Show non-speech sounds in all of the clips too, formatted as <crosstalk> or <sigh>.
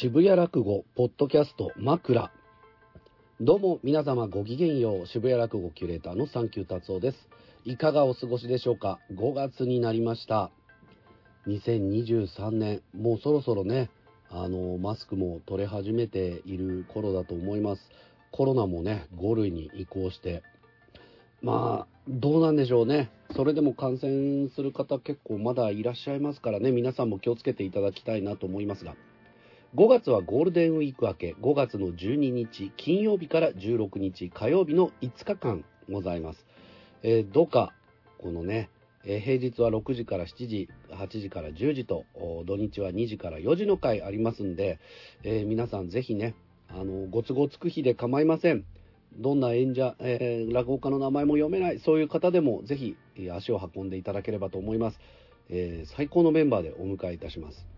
渋谷落語ポッドキャスト枕。どうも皆様ごきげんよう。渋谷落語キュレーターのサンキュー達夫です。いかがお過ごしでしょうか？5月になりました。2023年もうそろそろねあのマスクも取れ始めている頃だと思います。コロナもね5類に移行して。まあどうなんでしょうね。それでも感染する方結構まだいらっしゃいますからね。皆さんも気をつけていただきたいなと思いますが。5月はゴールデンウィーク明け5月の12日金曜日から16日火曜日の5日間ございます、えー、どうかこのね、えー、平日は6時から7時8時から10時と土日は2時から4時の回ありますんで、えー、皆さんぜひねあのご都合つく日で構いませんどんな演者、えー、落語家の名前も読めない、そういう方でもぜひ足を運んでいただければと思います。えー、最高のメンバーでお迎えいたします。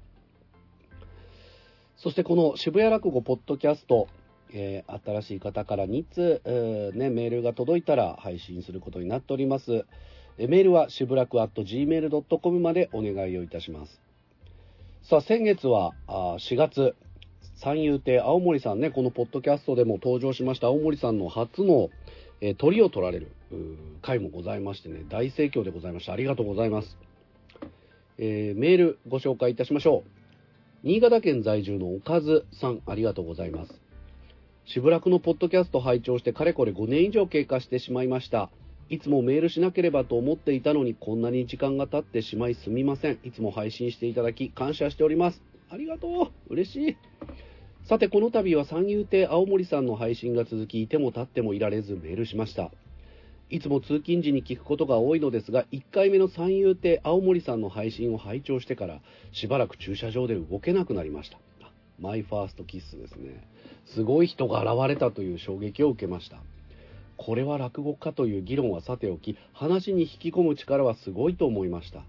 そしてこの渋谷落語ポッドキャスト、えー、新しい方から2通、えー、ね、メールが届いたら配信することになっております。えメールはしぶらく at gmail.com までお願いをいたします。さあ、先月はあ4月、三遊亭青森さんね、このポッドキャストでも登場しました青森さんの初の、えー、鳥を取られる回もございましてね、大盛況でございました。ありがとうございます。えー、メールご紹介いたしましょう。新潟県在住のおかずさん、ありがとうございます。しぶらくのポッドキャスト拝聴してかれこれ5年以上経過してしまいました。いつもメールしなければと思っていたのにこんなに時間が経ってしまいすみません。いつも配信していただき感謝しております。ありがとう嬉しいさてこの度は三遊亭青森さんの配信が続きいても立ってもいられずメールしましたいつも通勤時に聞くことが多いのですが1回目の三遊亭青森さんの配信を拝聴してからしばらく駐車場で動けなくなりました。マイファーストキッスですね。すごい人が現れたという衝撃を受けました。これは落語家という議論はさておき話に引き込む力はすごいと思いました。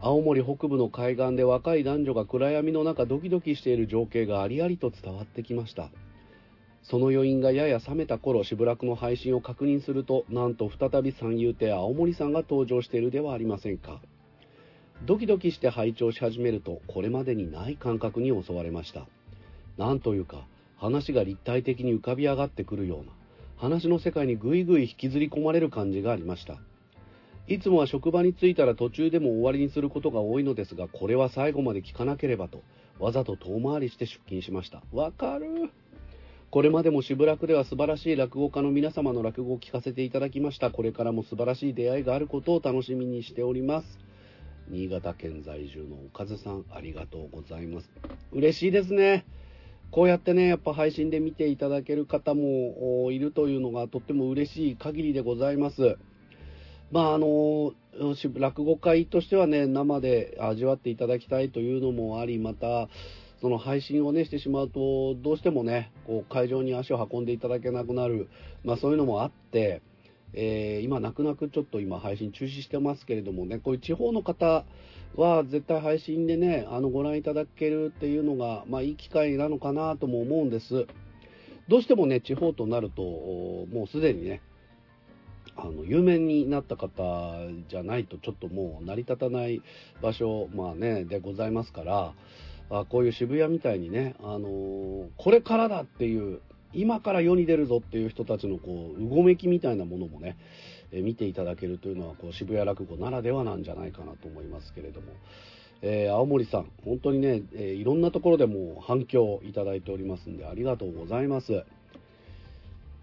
青森北部の海岸で若い男女が暗闇の中ドキドキしている情景がありありと伝わってきました。その余韻がやや冷めた頃しぶらくの配信を確認するとなんと再び三遊亭青森さんが登場しているではありませんか。ドキドキして拝聴し始めるとこれまでにない感覚に襲われました。なんというか話が立体的に浮かび上がってくるような話の世界にぐいぐい引きずり込まれる感じがありました。いつもは職場に着いたら途中でも終わりにすることが多いのですが、これは最後まで聞かなければと、わざと遠回りして出勤しました。わかるこれまでもしぶらくでは素晴らしい落語家の皆様の落語を聞かせていただきました。これからも素晴らしい出会いがあることを楽しみにしております。新潟県在住のおかずさん、ありがとうございます。嬉しいですね。こうやってね、やっぱ配信で見ていただける方もいるというのがとっても嬉しい限りでございます。まああの落語会としてはね生で味わっていただきたいというのもありまたその配信をねしてしまうとどうしてもねこう会場に足を運んでいただけなくなる、まあ、そういうのもあって、えー、今泣く泣くちょっと今配信中止してますけれどもねこういう地方の方は絶対配信でねあのご覧いただけるっていうのが、まあ、いい機会なのかなとも思うんです。どうしてもね地方となるともうすでにねあの有名になった方じゃないとちょっともう成り立たない場所、まあね、でございますからあこういう渋谷みたいにね、あのー、これからだっていう今から世に出るぞっていう人たちのこううごめきみたいなものもね、え見ていただけるというのはこう渋谷落語ならではなんじゃないかなと思いますけれども、えー、青森さん本当にね、えー、いろんなところでも反響いただいておりますんでありがとうございます。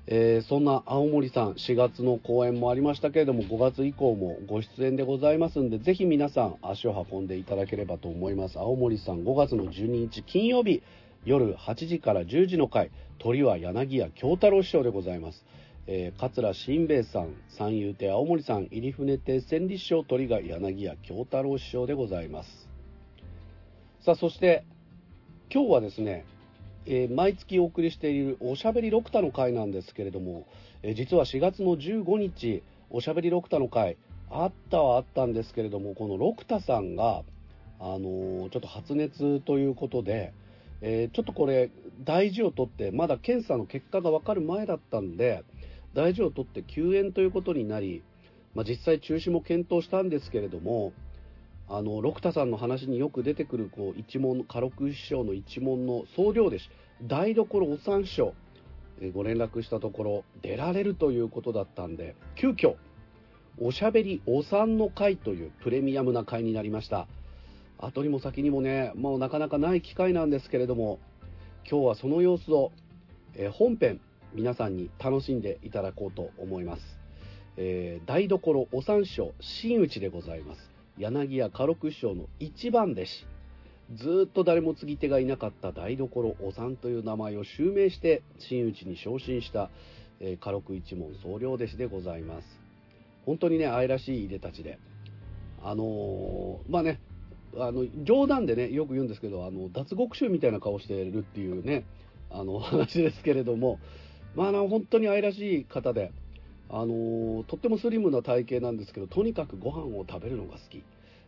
えー、そんな青森さん、4月の公演もありましたけれども、5月以降もご出演でございますんで、ぜひ皆さん足を運んでいただければと思います。青森さん、5月の12日金曜日、夜8時から10時の回、鳥は柳家京太郎師匠でございます。えー、桂新兵衛さん、三遊亭青森さん、入船亭千里師匠、鳥が柳家京太郎師匠でございます。さあ、そして、今日はですね、えー、毎月お送りしているおしゃべり六太の会なんですけれども、えー、実は4月の15日、おしゃべり六太の会、あったはあったんですけれども、この六太さんが、あのー、ちょっと発熱ということで、えちょっとこれ、大事を取って、まだ検査の結果が分かる前だったんで、大事を取って休園ということになり、まあ、実際中止も検討したんですけれども、あの六田さんの話によく出てくるこう一門家禄師匠の一門の総領弟子台所お三師匠ご連絡したところ出られるということだったんで急遽おしゃべりお産の会というプレミアムな会になりました。後にも先にもねもうなかなかない機会なんですけれども今日はその様子を、えー本編皆さんに楽しんでいただこうと思います、えー台所お三師匠真打ちでございます。柳家家禄師匠の一番弟子。ずっと誰も継ぎ手がいなかった台所おさんという名前を襲名して真打ちに昇進した、えー家禄一門総領弟子でございます。本当にね愛らしいいでたちで。あのーまあねあの冗談でねよく言うんですけどあの脱獄囚みたいな顔してるっていうねあの話ですけれども。まああの本当に愛らしい方で。あのとってもスリムな体型なんですけどとにかくご飯を食べるのが好き、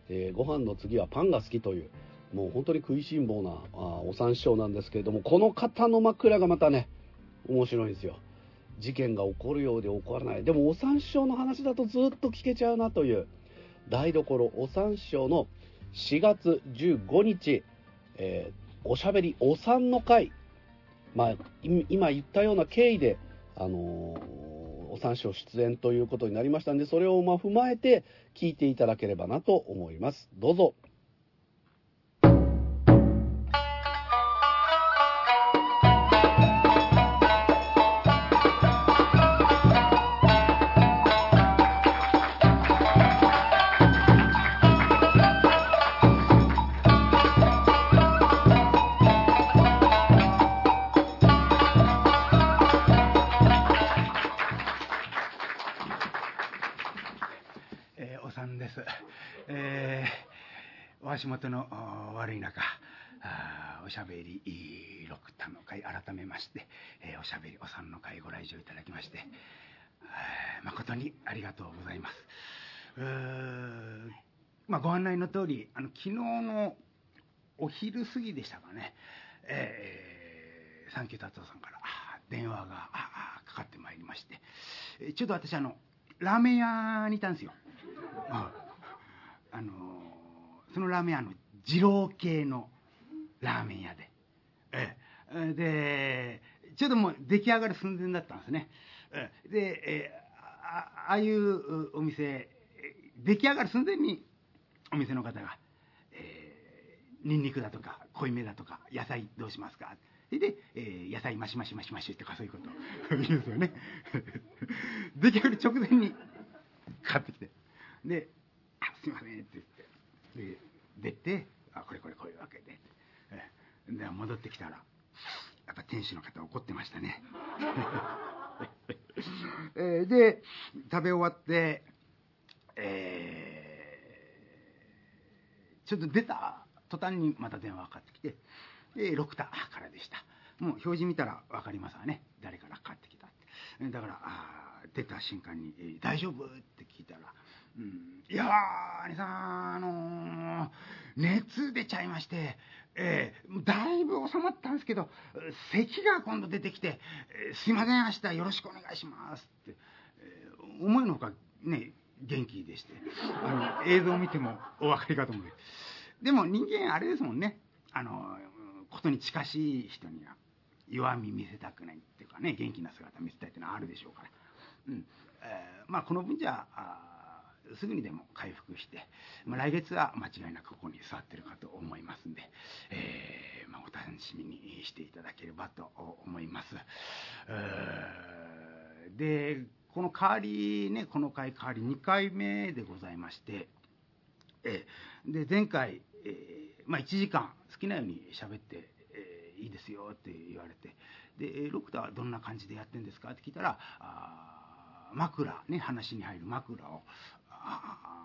えーご飯の次はパンが好きというもう本当に食いしん坊なあお三師匠なんですけれどもこの方の枕がまたね面白いんですよ。事件が起こるようで起こらない。でもお三師匠の話だとずっと聞けちゃうなという台所お三師匠の4月15日、えーおしゃべりお三の会。まあ、今言ったような経緯で、あのーお三章出演ということになりましたんで、それをま踏まえて聞いていただければなと思います。どうぞ。元の悪い中、あおしゃべり六田の会改めまして、えーおしゃべりおさんの会ご来場いただきまして、あー誠にありがとうございます。まあ、ご案内の通り、あの昨日のお昼過ぎでしたかね、えー、サンキュー達夫さんから電話がかかってまいりまして、ちょうど私あの、ラーメン屋にいたんですよ。ああのそのラーメン屋の二郎系のラーメン屋で、ええ。でちょうどもう出来上がる寸前だったんですね、えで、えあああいうお店出来上がる寸前にお店の方が、えー、ニンニクだとか濃いめだとか野菜どうしますか？で、えー野菜マシマシマシマシとかそういうこと。言うんですよね。<laughs> 出来上がる直前に買ってきて。で「あすいません」って。出て「あこれこれこういうわけで」で戻ってきたらやっぱ店主の方怒ってましたね。<laughs> で食べ終わってえーちょっと出た途端にまた電話がかかってきてで6田からでした。もう表示見たら分かりますわね。誰からかかってきたって。だからあ出た瞬間に「大丈夫?」って聞いたら「、いや兄さんあの熱出ちゃいまして、えーだいぶ収まったんですけど咳が今度出てきて「すいません明日よろしくお願いします」って、え思いのほかね元気でしてあの映像を見てもお分かりかと思う。でも人間あれですもんねあのことに近しい人には弱み見せたくないっていうかね元気な姿見せたいっていうのはあるでしょうから、うん。えーまあ、この分じゃあすぐにでも回復して、まあ、来月は間違いなくここに座ってるかと思いますんで、えーまあ、お楽しみにしていただければと思います。でこの代わりねこの回代わり2回目でございまして、えーで前回、えーまあ、1時間好きなように喋って、えーいいですよって言われてでロクターはどんな感じでやってんですかって聞いたらあ枕ね話に入る枕を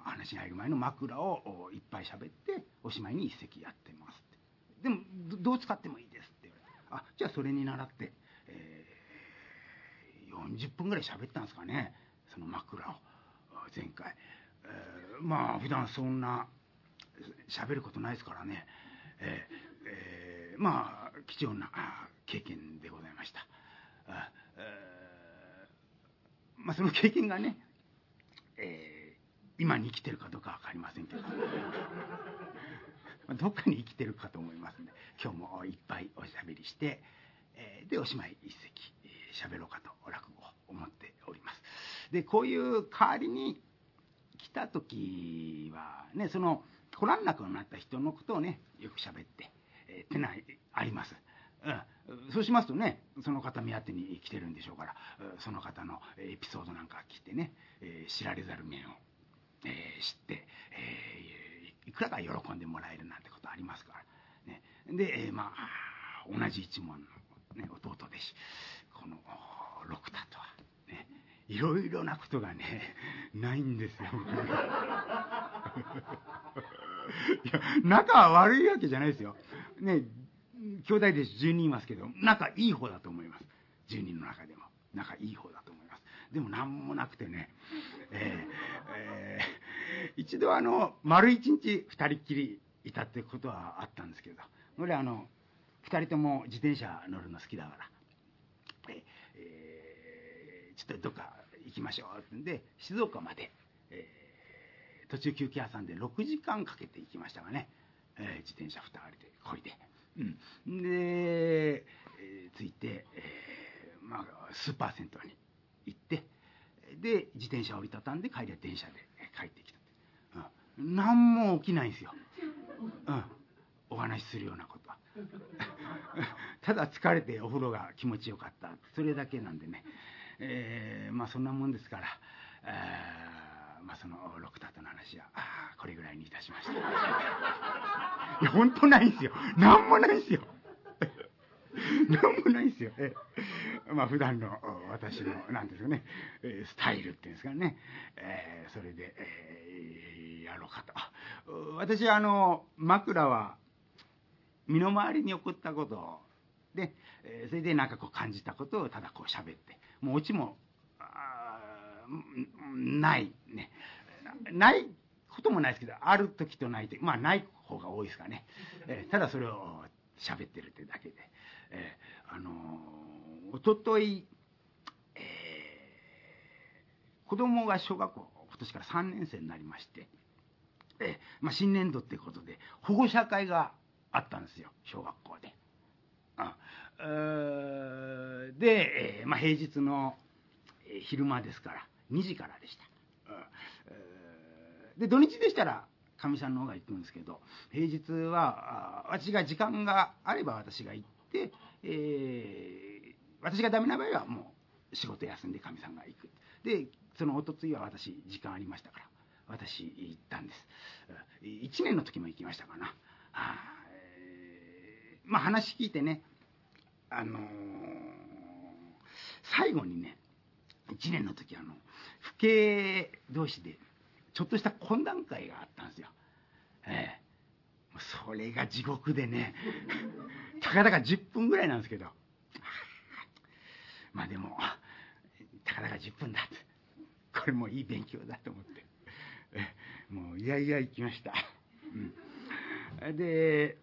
話に入る前の枕をいっぱい喋っておしまいに一席やってますって。でもどう使ってもいいですって。言われてあじゃあそれに習って、えー40分ぐらい喋ったんですかね。その枕を。前回、えーまあ普段そんな喋ることないですからね、えーえーまあ貴重な経験でございました。あえーまあその経験がね、えー今に生きてるかどうか分かりませんけど。<laughs> どっかに生きてるかと思いますんで今日もいっぱいおしゃべりして、えー、でおしまい一席喋、えー、ろうかと落語を思っております。でこういう代わりに来た時はねその来らんなくなった人のことをねよく喋って、えー、ってのはあります、うん、そうしますとねその方目当てに来てるんでしょうからその方のエピソードなんか聞いてね、えー、知られざる面を、えー、知って、えー、いくらか喜んでもらえるなんてことありますから、ね、で、えー、まあ同じ一門の、ね、弟弟子。この六太とは、ね、いろいろなことがねないんですよ。いや仲は悪いわけじゃないですよ。ね兄弟弟子10人いますけど仲いい方だと思います。10人の中でも。仲いい方だと思います。でも何もなくてね、ええー、一度あの丸一日2人っきりいたってことはあったんですけどこれあの2人とも自転車乗るの好きだから、えー、ちょっとどっか行きましょう。ってんで静岡まで、えー、途中休憩挟んで6時間かけて行きましたがね、えー、自転車2人でこいで。うん、で、えー、着いて、えー、まあ、スーパー銭湯に。行ってで自転車を折りたたんで帰りは電車で帰ってきた、うん、何も起きないんですよ、うん、お話しするようなことは。<laughs> ただ疲れてお風呂が気持ちよかった。それだけなんでね、えー、まあそんなもんですから、えーまあ、その六太との話はああこれぐらいにいたしました。<laughs> いや本当ないんですよ。何もないんですよ。<laughs> 何もないんですよ。えまあ普段の私の何ですかねスタイルっていうんですかね、えー、それで、えー、やろうかと。私はあの枕は身の回りに起こったことで、えそれでなんかこう感じたことをただこう喋ってもうオチもないね。ないこともないですけどある時とない時まあない方が多いですかね、えー、ただそれを喋ってるってだけで、えー、あのー、おととい、子供が小学校今年から3年生になりまして、えまあ、新年度ってことで保護者会があったんですよ小学校で。あで、えまあ、平日の昼間ですから2時からでした。で土日でしたらかみさんの方が行くんですけど平日は私が時間があれば私が行って、えー、私がダメな場合はもう仕事休んでかみさんが行くでそのおとついは私時間ありましたから私行ったんです。1年の時も行きましたかな。あ、えー、まあ話聞いてねあのー、最後にね1年の時あの父兄同士でちょっとした懇談会があったんですよ。ええそれが地獄でね <laughs> たかだか10分ぐらいなんですけど。まあでもたかだか10分だって。これもいい勉強だと思って。<laughs> もういやいや行きました、うん、で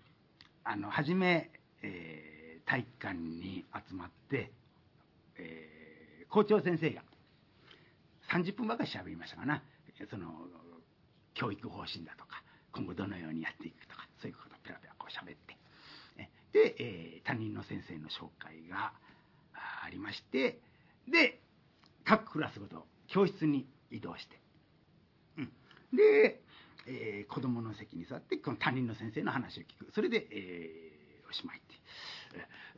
あの初め、えー、体育館に集まって、えー、校長先生が30分ばかり喋りましたかな。その教育方針だとか今後どのようにやっていくとかそういうことをペラペラこう喋って。で、えー、担任の先生の紹介がありましてで各クラスごと教室に移動して、うん、で、えー、子供の席に座ってこの担任の先生の話を聞くそれで、えー、おしまいって、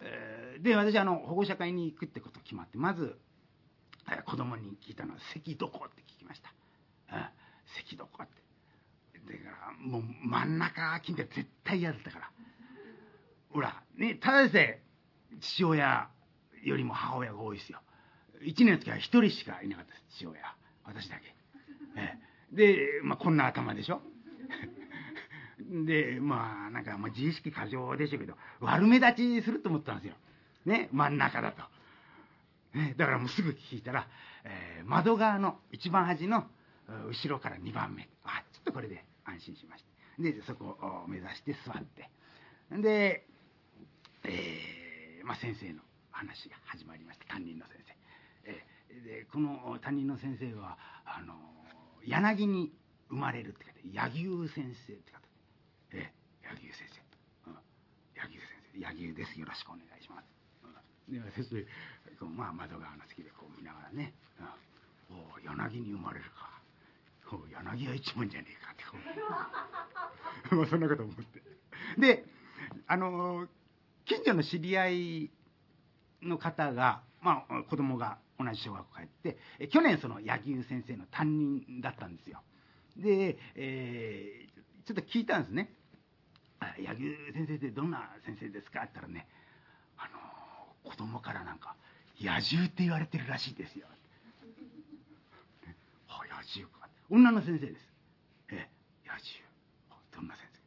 えー、で私あの保護者会に行くってこと決まってまず子供に聞いたのは「席どこ?」って聞きました。席どこって。だからもう真ん中金って絶対嫌だったから。ほら、ね、ただでさえ父親よりも母親が多いですよ。1年の時は1人しかいなかった、父親。私だけ。えで、まあ、こんな頭でしょ？<laughs> で、まあ、なんか、まあ、自意識過剰でしょうけど、悪目立ちすると思ったんですよ。ね、真ん中だと。ね、だからもうすぐ聞いたら、えー、窓側の一番端の後ろから2番目あちょっとこれで安心しましたでそこを目指して座ってで、えーまあ、先生の話が始まりました担任の先生、でこの担任の先生はあの柳に生まれるって書いて柳生先生って書いてええ柳生先生、うん、柳生先生。柳生です。よろしくお願いします、うん、で先生こうまあ窓側の席でこう見ながらね、うん、お柳に生まれるか。お柳家一門じゃねえかってこう。<laughs> まあそんなこと思って。であの近所の知り合いの方が、まあ、子供が同じ小学校帰って去年その柳生先生の担任だったんですよ。で、えー、ちょっと聞いたんですね「柳生先生ってどんな先生ですか?」って言ったらねあの子供からなんか「野獣って言われてるらしいですよ」あ野獣か。女の先生です。え野獣。どんな先生。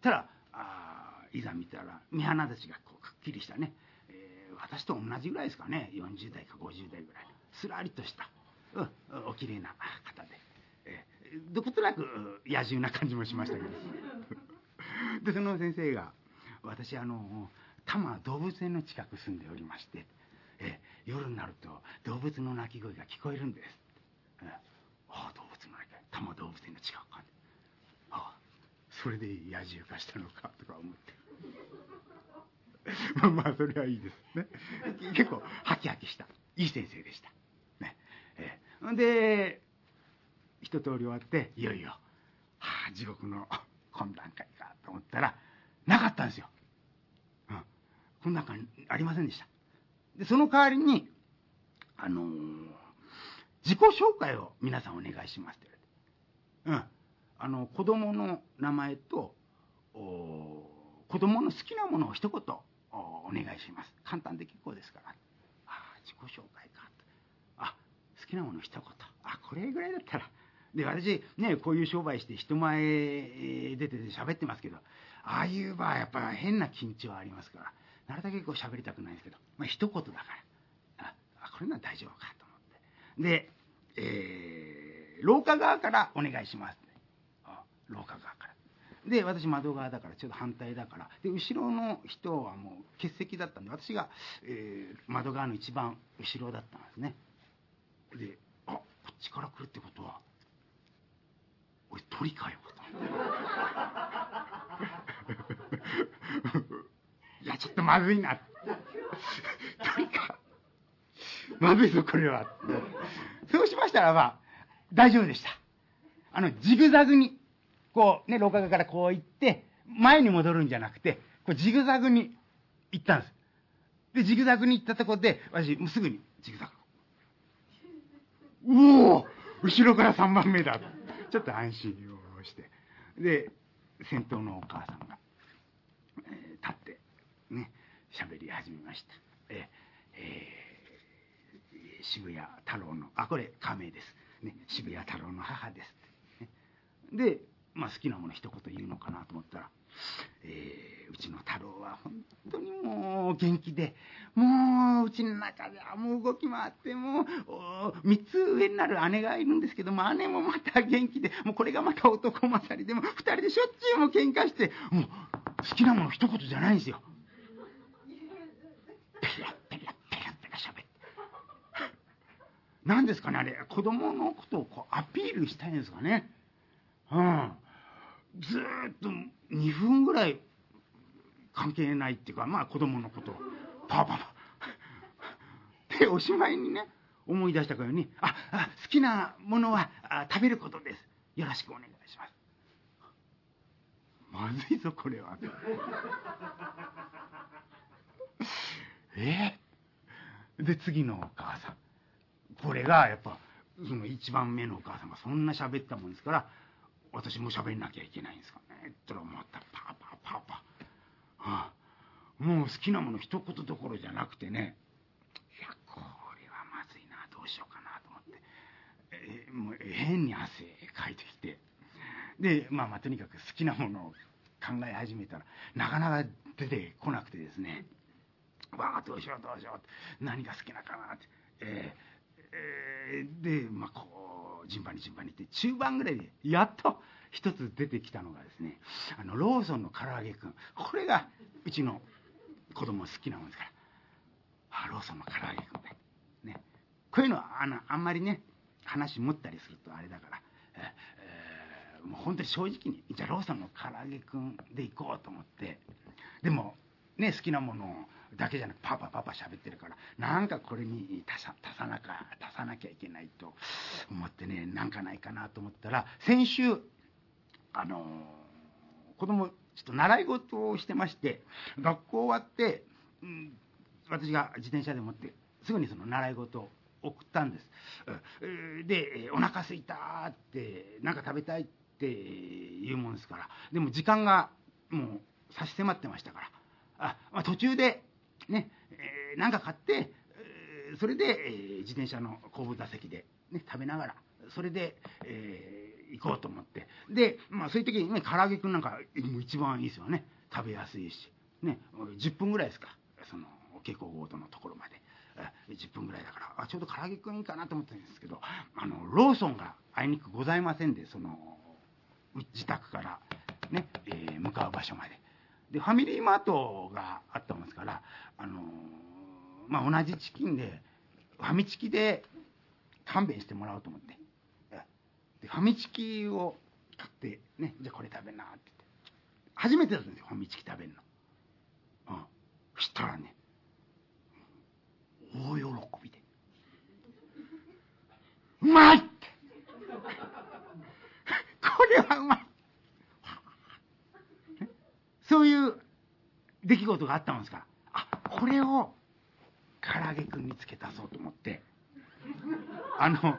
たらあいざ見たら目鼻立ちがこうくっきりしたね、私と同じぐらいですかね。40代か50代ぐらいすらりとした、うん、お綺麗な方で、えー、どことなく野獣な感じもしましたけど。でその先生が私あの多摩動物園の近く住んでおりまして、えー、夜になると動物の鳴き声が聞こえるんです、えー、ああ動物の鳴き声。多摩動物園の近くか。ああそれで野獣化したのかとか思って。<laughs> まあまあそれはいいですね。結構ハキハキした。いい先生でした。ね。えー、で一通り終わっていよいよ、はあ、地獄の <laughs> 懇談会かと思ったらなかったんですよ、うん、懇談会ありませんでした。でその代わりにあのー、自己紹介を皆さんお願いしますって。言われて、うん、あの子供の名前と子供の好きなものを一言お願いします。簡単で結構ですから。ああ自己紹介か。あ好きなもの一言。あこれぐらいだったら。で私ねこういう商売して人前出てて喋ってますけどああいう場合やっぱ変な緊張ありますから。なるだけこう喋りたくないんですけど、まあ一言だから。あこれなら大丈夫かと思って。で、えー、廊下側からお願いします。廊下側。で私窓側だからちょっと反対だから。で後ろの人はもう欠席だったんで私が、えー、窓側の一番後ろだったんですね。であこっちから来るってことは俺鳥かよと <laughs> いやちょっとまずいな。<laughs> 鳥か。まずいぞこれは。そうしましたらば大丈夫でした。あのジグザグにこうね、廊下からこう行って、前に戻るんじゃなくて、こうジグザグに行ったんです。で、ジグザグに行ったところで、私、もうすぐにジグザグ。うお後ろから3番目だ。ちょっと安心をして。で、先頭のお母さんが、えー、立って、ね、喋り始めました。えー、えー、渋谷太郎の、あ、これ亀です。ね、渋谷太郎の母です。ね、で、まあ、好きなもの一言言うのかなと思ったら、えー、うちの太郎は本当にもう元気で、もううちの中ではもう動き回って、もう3つ上になる姉がいるんですけども、姉もまた元気で、もうこれがまた男勝りでも、2人でしょっちゅうも喧嘩して、もう好きなもの一言じゃないんですよ。ペラペラペラペラ喋って。何ですかね、あれ、子供のことをこうアピールしたいんですかね。うん。ずっと2分ぐらい関係ないっていうかまあ子供のことをパパパ <laughs> でおしまいにね思い出したからにああ好きなものはあ食べることです。よろしくお願いします。まずいぞこれは。<laughs> え？で次のお母さん。これがやっぱその一番目のお母さんがそんな喋ったもんですから私も喋んなきゃいけないんですかね。って思った。パーパーパーパー、はあ、もう好きなもの一言どころじゃなくてね。いやこれはまずいな。どうしようかなと思って、え、もう変に汗かいてきて。でまあまあとにかく好きなものを考え始めたらなかなか出てこなくてですね。わあどうしようどうしよう。何が好きなかなって、えーえー、でまあこう順番に順番にって中盤ぐらいでやっと一つ出てきたのがですねあのローソンの唐揚げくん。これがうちの子供好きなもんですから。あローソンの唐揚げくんねね。こういうのはあのあんまりね話持ったりするとあれだから、えー、本当に正直にじゃあローソンの唐揚げくんで行こうと思って。でもね好きなものだけじゃなくパパパパ喋ってるからなんかこれに足さ足さなか足さなきゃいけないと思ってねなんかないかなと思ったら先週あの子供ちょっと習い事をしてまして学校終わって、うん、私が自転車で持ってすぐにその習い事を送ったんです。うんでお腹すいたってなんか食べたいっていうもんですからでも時間がもう差し迫ってましたからあ、まあ、途中でね、えーか買って、えそれで、えー自転車の後部座席で、ね、食べながらそれで、えー行こうと思って。で、まあ、そういう時にね唐揚げくんなんか一番いいですよね。食べやすいし、ね、10分ぐらいですか。その蛍光ゴードのところまで。10分ぐらいだから。あちょうど唐揚げくんいいかなと思ったんですけどあのローソンがあいにくございませんでその自宅から、ねえー向かう場所まで。でファミリーマートがあったもんですから、あのまあ、同じチキンでファミチキで勘弁してもらおうと思って。でファミチキを買って、ね、じゃあこれ食べなって言って。初めてだったんですよファミチキ食べるの。うん、そしたらね大喜びで「うまい!」って。<laughs> これはうまい。そういう出来事があったもんですから。あこれを唐揚げくんにつけ足そうと思って。あの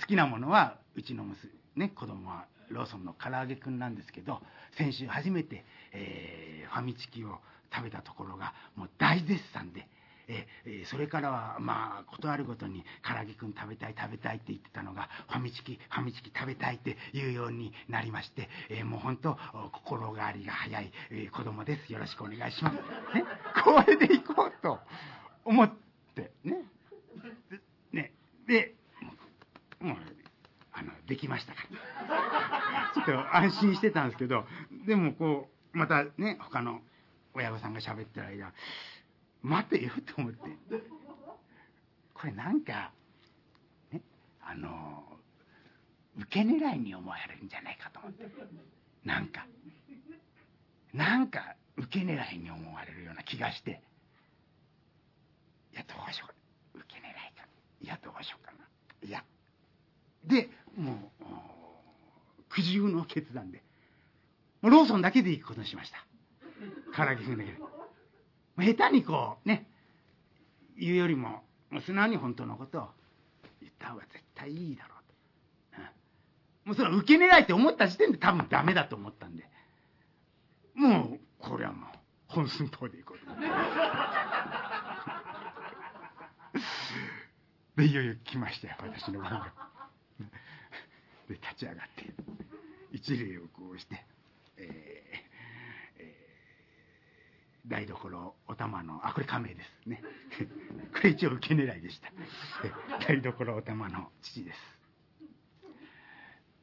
好きなものはうちの娘、ね、子供はローソンの唐揚げくんなんですけど先週初めて、えーファミチキを食べたところがもう大絶賛で。えそれからはまあことあるごとに唐揚げくん食べたい食べたいって言ってたのがファミチキファミチキ食べたいって言うようになりまして、えもう本当お心変わりが早い、えー子供です。よろしくお願いします、ね、これで行こうと思ってね。でね。でもうあのできましたから <laughs> ちょっと安心してたんですけどでもこうまたね他の親御さんが喋ってる間待てよと思って。これなんかねあの受け狙いに思われるんじゃないかと思って。なんか。なんか受け狙いに思われるような気がして。いやどうしよう。受け狙いか。いやどうしようかな。いやでもう苦渋の決断でもうローソンだけで行くことにしました。唐揚げくんだけで下手にこうね言うよりも素直に本当のことを言った方が絶対いいだろうと、うん。もうそれは受け狙いって思った時点で多分ダメだと思ったんで。もうこれはもう本寸法でいこうとでいよいよ来ましたよ私の番がで立ち上がって一礼をこうして、えーえー台所お玉のあこれ仮名ですね。<laughs> これ一応受け狙いでした。<laughs> 台所お玉の父です。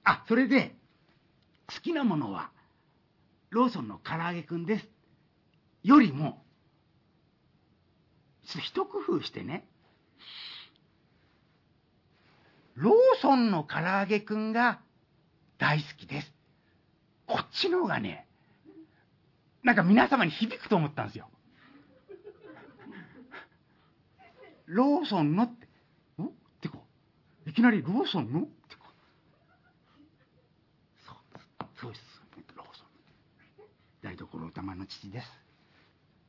あそれで好きなものはローソンの唐揚げくんです。よりもちょっと一工夫してねローソンの唐揚げくんが大好きです。こっちの方がねなんか皆様に響くと思ったんですよ。ローソンのって「ん?」ってこう。いきなり「ローソンの?」ってこう。そうそうです。ローソン。台所お玉の父です。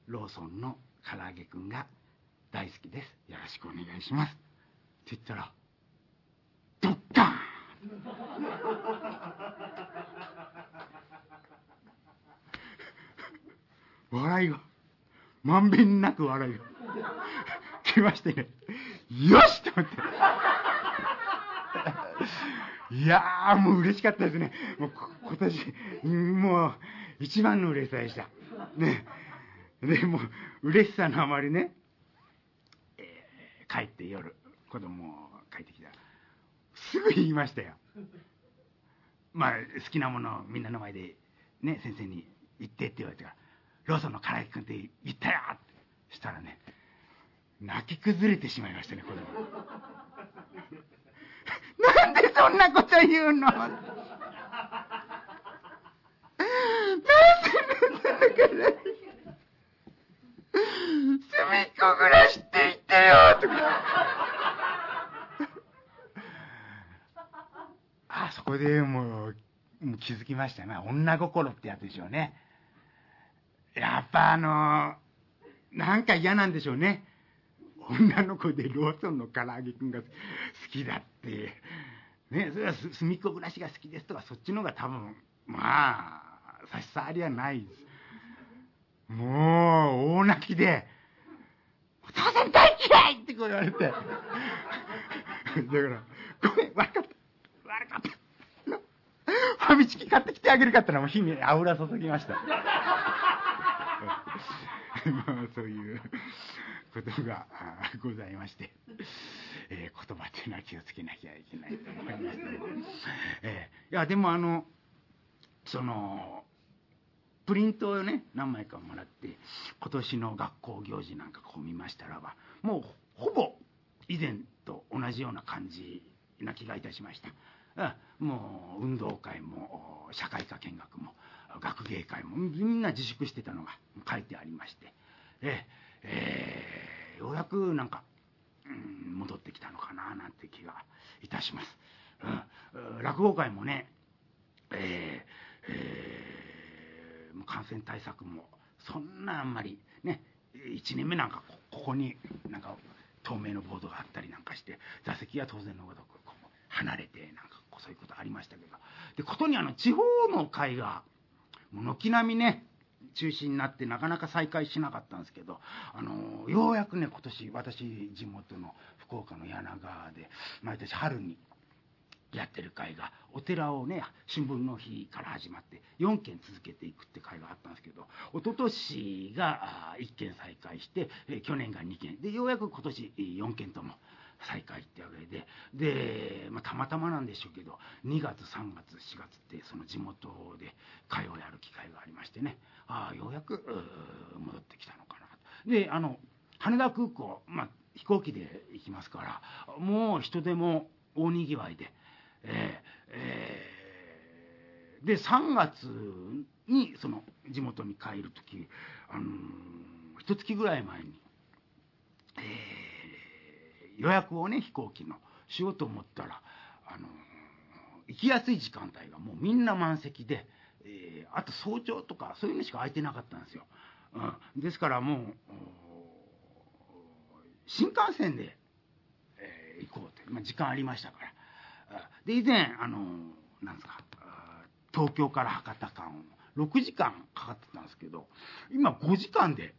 ローソンの唐揚げくんが大好きです。よろしくお願いします。って言ったらドッカーン。笑いがまんべんなく笑いが。来ましてね。よしと思って。いやーもう嬉しかったですね。もう今年もう一番の嬉しさでした。ね。でもう嬉しさのあまりね、えー帰って夜子供を帰ってきた。すぐ言いましたよ。まあ好きなものをみんなの前でね先生に言ってって言われてから「ローソンの唐木君って言ったよ!」ってしたらね泣き崩れてしまいましたね子供。<laughs> なんでそんなこと言うの？<laughs> なんでそんなことからっこぐらいこでもう、気づきましたね。女心ってやつでしょうね。やっぱあのなんか嫌なんでしょうね。女の子でローソンの唐揚げくんが好きだって。ね、それはす隅っこ暮らしが好きですとか、そっちの方が多分、まあ、差し障りはないです。もう、大泣きで、お父さん大嫌いってこう言われて。だから、ごめん、悪かった。悪かった。ファミチキ買ってきてあげるかったらもう火に油注ぎました。まあ、そういうことがございまして、えー言葉っていうのは気をつけなきゃいけないと思いますけど、えーいや、でもあの、その、プリントをね、何枚かもらって、今年の学校行事なんかこう見ましたらば、もうほぼ以前と同じような感じな気がいたしました。もう運動会も社会科見学も学芸会もみんな自粛してたのが書いてありまして、ええーようやくなんか、うん戻ってきたのかななんて気がいたします。うん、落語会もね、えーえー感染対策もそんなあんまりね1年目なんかここになんか透明のボードがあったりなんかして座席は当然のごとくこう離れてなんかそういうことありましたけど。でことにあの地方の会が軒並みね中止になってなかなか再開しなかったんですけどあのようやくね今年私地元の福岡の柳川で毎年春にやってる会がお寺をね新聞の日から始まって4件続けていくって会があったんですけど一昨年が1件再開して去年が2件。でようやく今年4件とも再開ってわけでで、まあ、たまたまなんでしょうけど2月3月4月ってその地元で会をやる機会がありましてねああようやく戻ってきたのかなとであの羽田空港、まあ、飛行機で行きますからもう人でも大にぎわいで。えーえーで3月にその地元に帰る時あのー一月ぐらい前に、えー予約をね飛行機のしようと思ったら、あの行きやすい時間帯がもうみんな満席で、えーあと早朝とかそういうのしか空いてなかったんですよ。うん、ですからもう新幹線で、えー行こうと、まあ、時間ありましたから。で以前あのなんですか東京から博多間を6時間かかってたんですけど今5時間で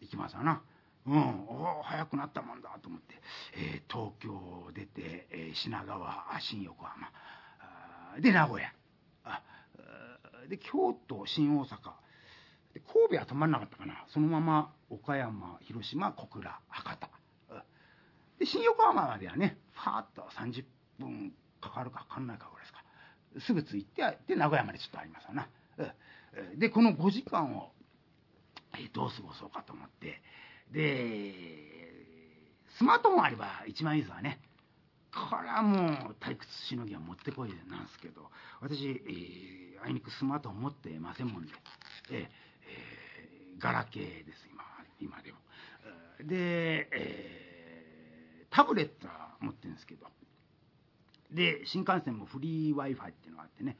行きますわな。うん、おー早くなったもんだ。と思って、えー東京を出て、えー品川新横浜。あで名古屋。あで京都新大阪。で神戸は止まんなかったかな。そのまま岡山広島小倉博多。で新横浜まではねファーッと30分かかるかかかんないかぐらいですか。すぐ着いてで名古屋までちょっとありますわな。でこの5時間をえどう過ごそうかと思ってでスマートフォンあれば一番いいですわね。これはもう退屈しのぎはもってこいなんですけど私、えーあいにくスマートフォン持ってませんもんで、えーえーガラケーです今今でも。で、えータブレットは持ってるんですけど。で新幹線もフリー w i f i っていうのがあってね。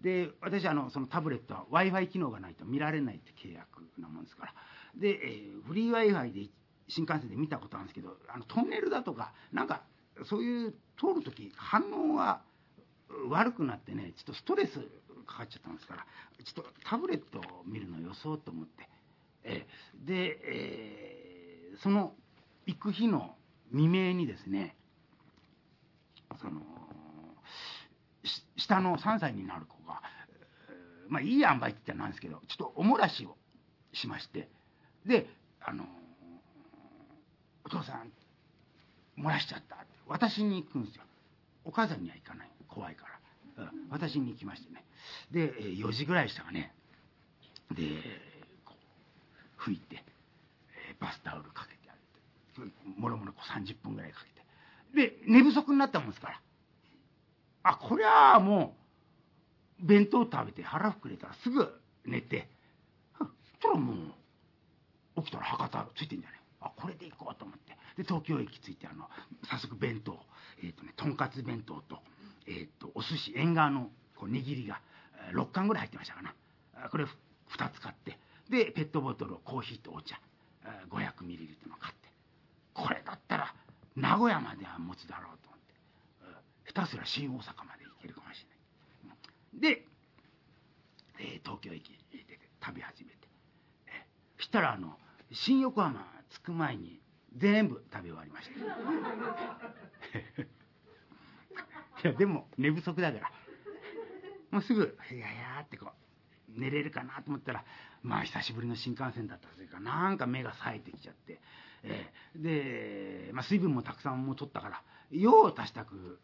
で私あのそのタブレットは w i f i 機能がないと見られないって契約なもんですから。で、えーフリー w i f i で新幹線で見たことあるんですけどあのトンネルだとかなんかそういう通る時反応が悪くなってねちょっとストレスかかっちゃったんですからちょっとタブレットを見るのよそうと思って、えで、えーその行く日の未明にですねその下の3歳になる子が、まあいい塩梅って言ったらなんですけどちょっとおもらしをしましてであのお父さん漏らしちゃったって。私に行くんですよ。お母さんには行かない。怖いから、うん。私に行きましてね。で4時ぐらいでしたかね。でこう拭いて、バスタオルかけてあげて。もろもろこう30分ぐらいかけて。で寝不足になったもんですから。あこりゃあもう弁当食べて腹膨れたらすぐ寝て。ふったらもう起きたら博多ついてんじゃないあこれで行こうと思って。で東京駅着いてあの早速弁当えっ、ー、とねとんかつ弁当と,、えーと、お寿司縁側のこう握りが6貫ぐらい入ってましたかな。これ2つ買って。でペットボトルをコーヒーとお茶500ミリリットルの買って。これだったら名古屋までは持つだろうと思って。下手すら新大阪まで行けるかもしれない。で、えー、東京駅で食べ始めて、したらあの新横浜着く前に全部食べ終わりました。<laughs> いやでも寝不足だから。もうすぐ「いやいや」ってこう寝れるかなと思ったらまあ久しぶりの新幹線だったせいかなんか目が冴えてきちゃって、えー、で、まあ、水分もたくさんも取ったから用を足したく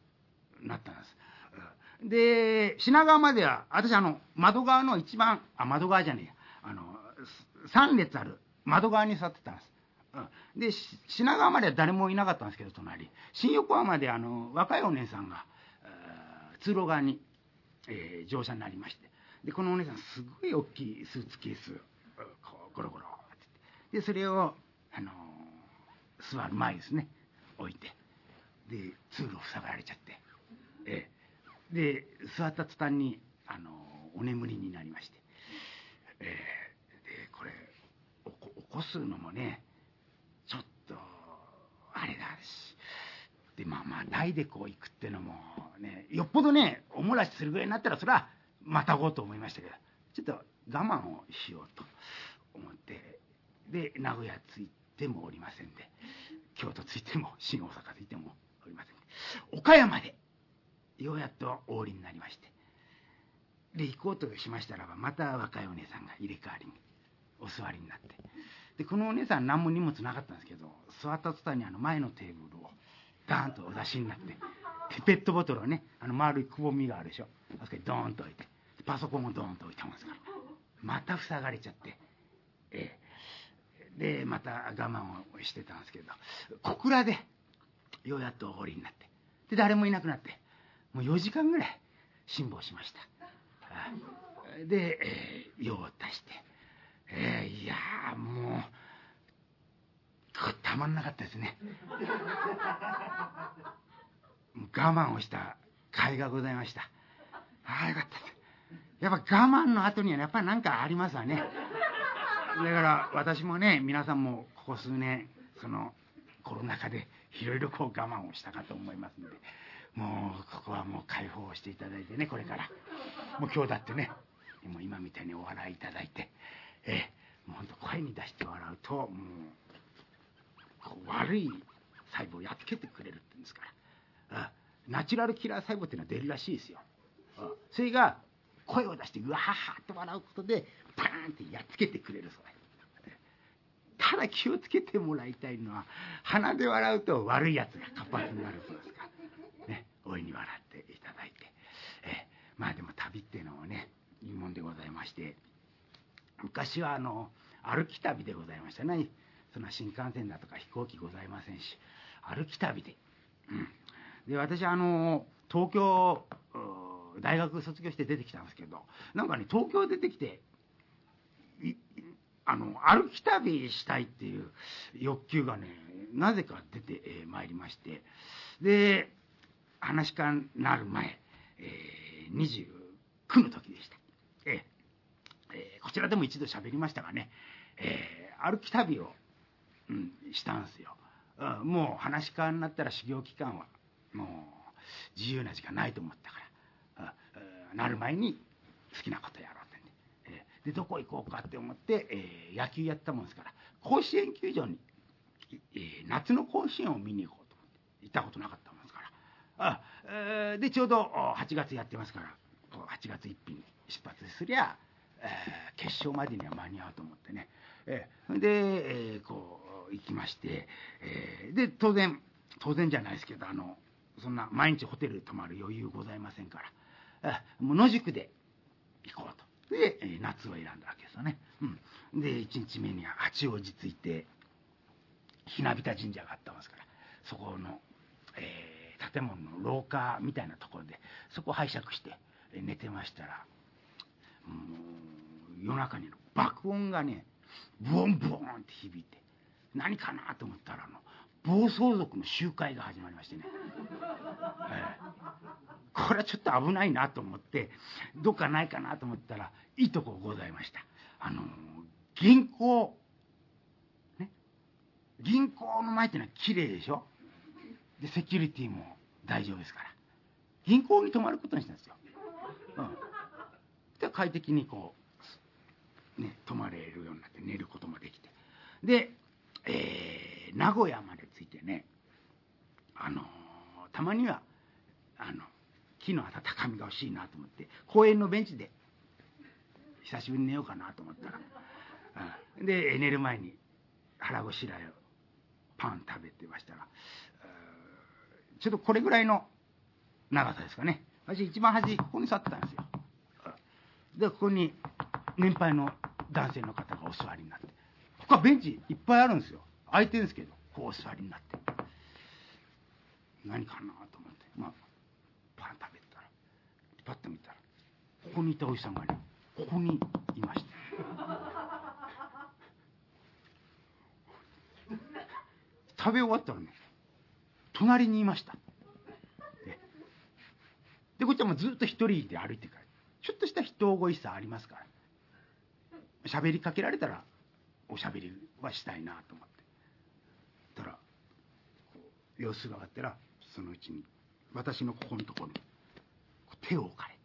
なったんです。で品川までは私あの窓側の一番あ窓側じゃねえや。あの3列ある。窓側に座ってたんです。で品川までは誰もいなかったんですけど隣。新横浜であの若いお姉さんが通路側に、えー、乗車になりまして。でこのお姉さんすごい大きいスーツケース。こうゴロゴロって。でそれを、あのー、座る前ですね。置いて。で通路塞がられちゃって、えー、で座った途端に、あのー、お眠りになりまして、えー、起こすのもねちょっとあれだし。でまあまあ台でこう行くってのもねよっぽどねおもらしするぐらいになったらそれはまたごうと思いましたけどちょっと我慢をしようと思ってで名古屋着いてもおりませんで京都着いても新大阪着いてもおりません岡山でようやっとお降りになりましてで行こうとしましたらばまた若いお姉さんが入れ替わりにお座りになって。でこのお姉さん何も荷物なかったんですけど座った途端にあの前のテーブルをダーンとお出しになってでペットボトルをねあの丸いくぼみがあるでしょ。あそこにドーンと置いてパソコンもドーンと置いてますから。また塞がれちゃって、ええ、でまた我慢をしてたんですけど小倉でようやっとおごりになって。で誰もいなくなってもう4時間ぐらい辛抱しました。で、えー、用を足して、いやもうたまんなかったですね。我慢をした甲斐がございました。ああよかったです。やっぱ我慢の後にはやっぱり何かありますわね。だから私もね皆さんもここ数年そのコロナ禍でいろいろこう我慢をしたかと思いますのでもうここはもう解放していただいてねこれから。もう今日だってねもう今みたいにお笑いいただいてえもうほんと声に出して笑うともう悪い細胞をやっつけてくれるって言うんですから。ナチュラルキラー細胞っていうのは出るらしいですよ。それが声を出してうわははって笑うことでパーンってやっつけてくれるそう。ただ気をつけてもらいたいのは鼻で笑うと悪いやつが活発になるそうですから、ね、大いに笑っていただいて。えまあでも旅っていうのはねいいもんでございまして昔はあの歩き旅でございましたね。そんな新幹線だとか飛行機ございませんし歩き旅で、うん、で私あの東京大学卒業して出てきたんですけどなんかね東京出てきてあの歩き旅したいっていう欲求がねなぜか出てまいりまして。で話し家になる前、えー、29の時でした、えー、こちらでも一度喋りましたがね、えー、歩き旅を、うん、したんすよ、うん、もう話し家になったら修行期間はもう自由な時間ないと思ったからなる前に好きなことやろうってね、えー、でどこ行こうかって思って、えー、野球やったもんですから甲子園球場に、え、夏の甲子園を見に行こうと思って行ったことなかったもんですから。あ、え、でちょうど8月やってますから8月1日に出発すりゃ、えー、決勝までには間に合うと思ってね、えー、で、え、こう行きまして、え、で当然当然じゃないですけどあのそんな毎日ホテル泊まる余裕ございませんからもう野宿で行こうと。で夏を選んだわけですよね、うん、で1日目には八王子着いてひなびた神社があったんですからそこの、えー、建物の廊下みたいなところでそこを拝借して寝てましたら夜中に爆音がねブオンブオンって響いて何かなと思ったらあの暴走族の集会が始まりましてね、え。これはちょっと危ないなと思ってどっかないかなと思ったらいいとこございました。あの銀行ね？銀行の前ってのは綺麗でしょ？でセキュリティも大丈夫ですから。銀行に泊まることにしたんですよ、うん、で快適にこうね泊まれるようになって寝ることもできて。で、えー、名古屋まで着いてねあのたまにはあの木の温かみが欲しいなと思って公園のベンチで久しぶりに寝ようかなと思ったら、<laughs> うん、で寝る前に腹ごしらえをパン食べてましたらちょっとこれぐらいの長さですかね。私一番端ここに座ってたんですよ。でここに年配の男性の方がお座りになって。ここはベンチいっぱいあるんですよ。空いてるんですけどこうお座りになって。何かなと思って。まあパン食べたらパッと見たらここにいたおじさんがねここにいました。食べ終わったらね隣にいました。でこっちはもうずっと一人で歩いてからちょっとした人ごいさありますから。喋りかけられたらおしゃべりはしたいなと思って。たら様子が上がったらそのうちに私のここのところに手を置かれて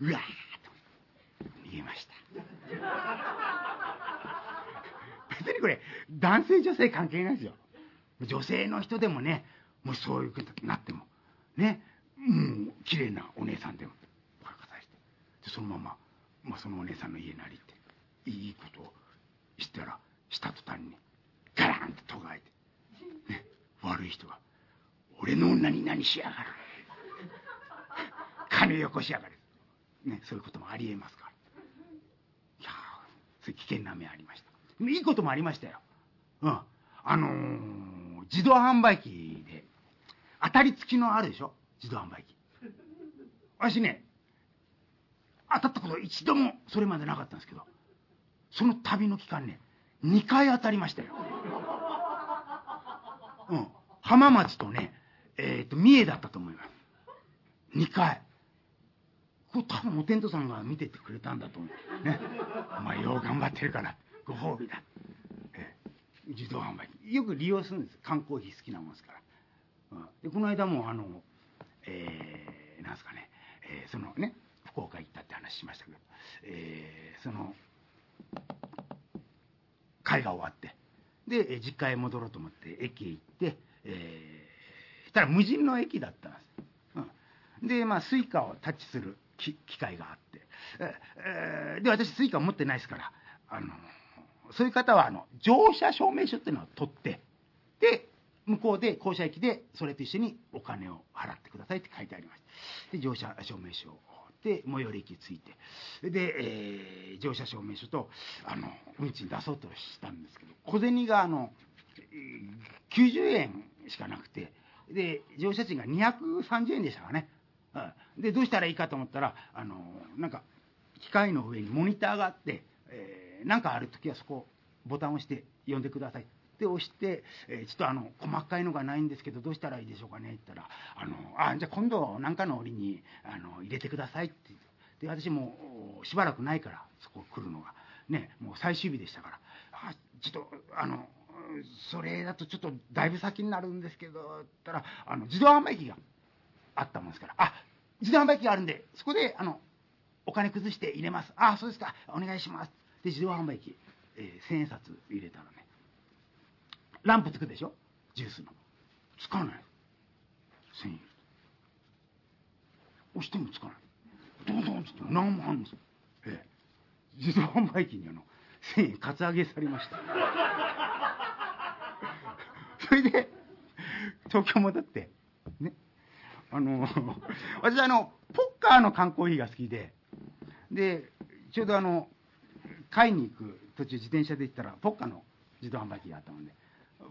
うわーと逃げました。別にこれ男性女性関係ないですよ。女性の人でもねもしそういうことになってもねうん綺麗なお姉さんでも。そのまま、まあ、そのお姉さんの家なりっていいことをしたらした途端にガランととがえて、ね、悪い人が「俺の女に何しやがる。金よこしやがる」ね、そういうこともありえますから。いやそういう危険な目ありました。いいこともありましたよ。うん。あのー、自動販売機で当たり付きのあるでしょ？自動販売機。私ね当たったこと一度もそれまでなかったんですけどその旅の期間ね2回当たりましたよ。うん。浜松とねえ、ー、と三重だったと思います。2回。これ多分お天道さんが見ててくれたんだと思う。ね。お前よう頑張ってるからご褒美だ、え自動販売機。よく利用するんです。観光費好きなもんですから、うん、でこの間もあのえー、なんすかね、えー、そのね福岡行ったって話しましたけど、えー、その会が終わってで実家へ戻ろうと思って駅へ行って、えー、したら無人の駅だったんです、うん、でまあ Suica をタッチする機械があって、えー、で私 Suica 持ってないですからあのそういう方はあの乗車証明書っていうのを取ってで向こうで降車駅でそれと一緒にお金を払ってくださいって書いてありました。で乗車証明書をで最寄り駅着いて。で、えー、乗車証明書とあの運賃出そうとしたんですけど小銭があの90円しかなくてで乗車賃が230円でしたかね、でどうしたらいいかと思ったらあのなんか機械の上にモニターがあって、えー、なんかある時はそこボタンを押して呼んでください。って押して、え、ちょっとあの細かいのがないんですけどどうしたらいいでしょうかねって言ったら「あのあじゃあ今度何かの折にあの入れてください」ってで私もしばらくないからそこ来るのが。ねもう最終日でしたから「あちょっとあのそれだとちょっとだいぶ先になるんですけど」って言ったらあの自動販売機があったもんですから「あ自動販売機があるんでそこであのお金崩して入れます」「あそうですか。お願いします」で自動販売機、えー、千円札入れたらね。ランプつくでしょ？ジュースの。つかない。1000円。押してもつかない。どんどんつって何もあんですええ。自動販売機にあの1000円カツアゲされました。<laughs> それで東京戻ってね。あの私あのポッカーの缶コーヒーが好きででちょうどあの買いに行く途中自転車で行ったらポッカの自動販売機があったので。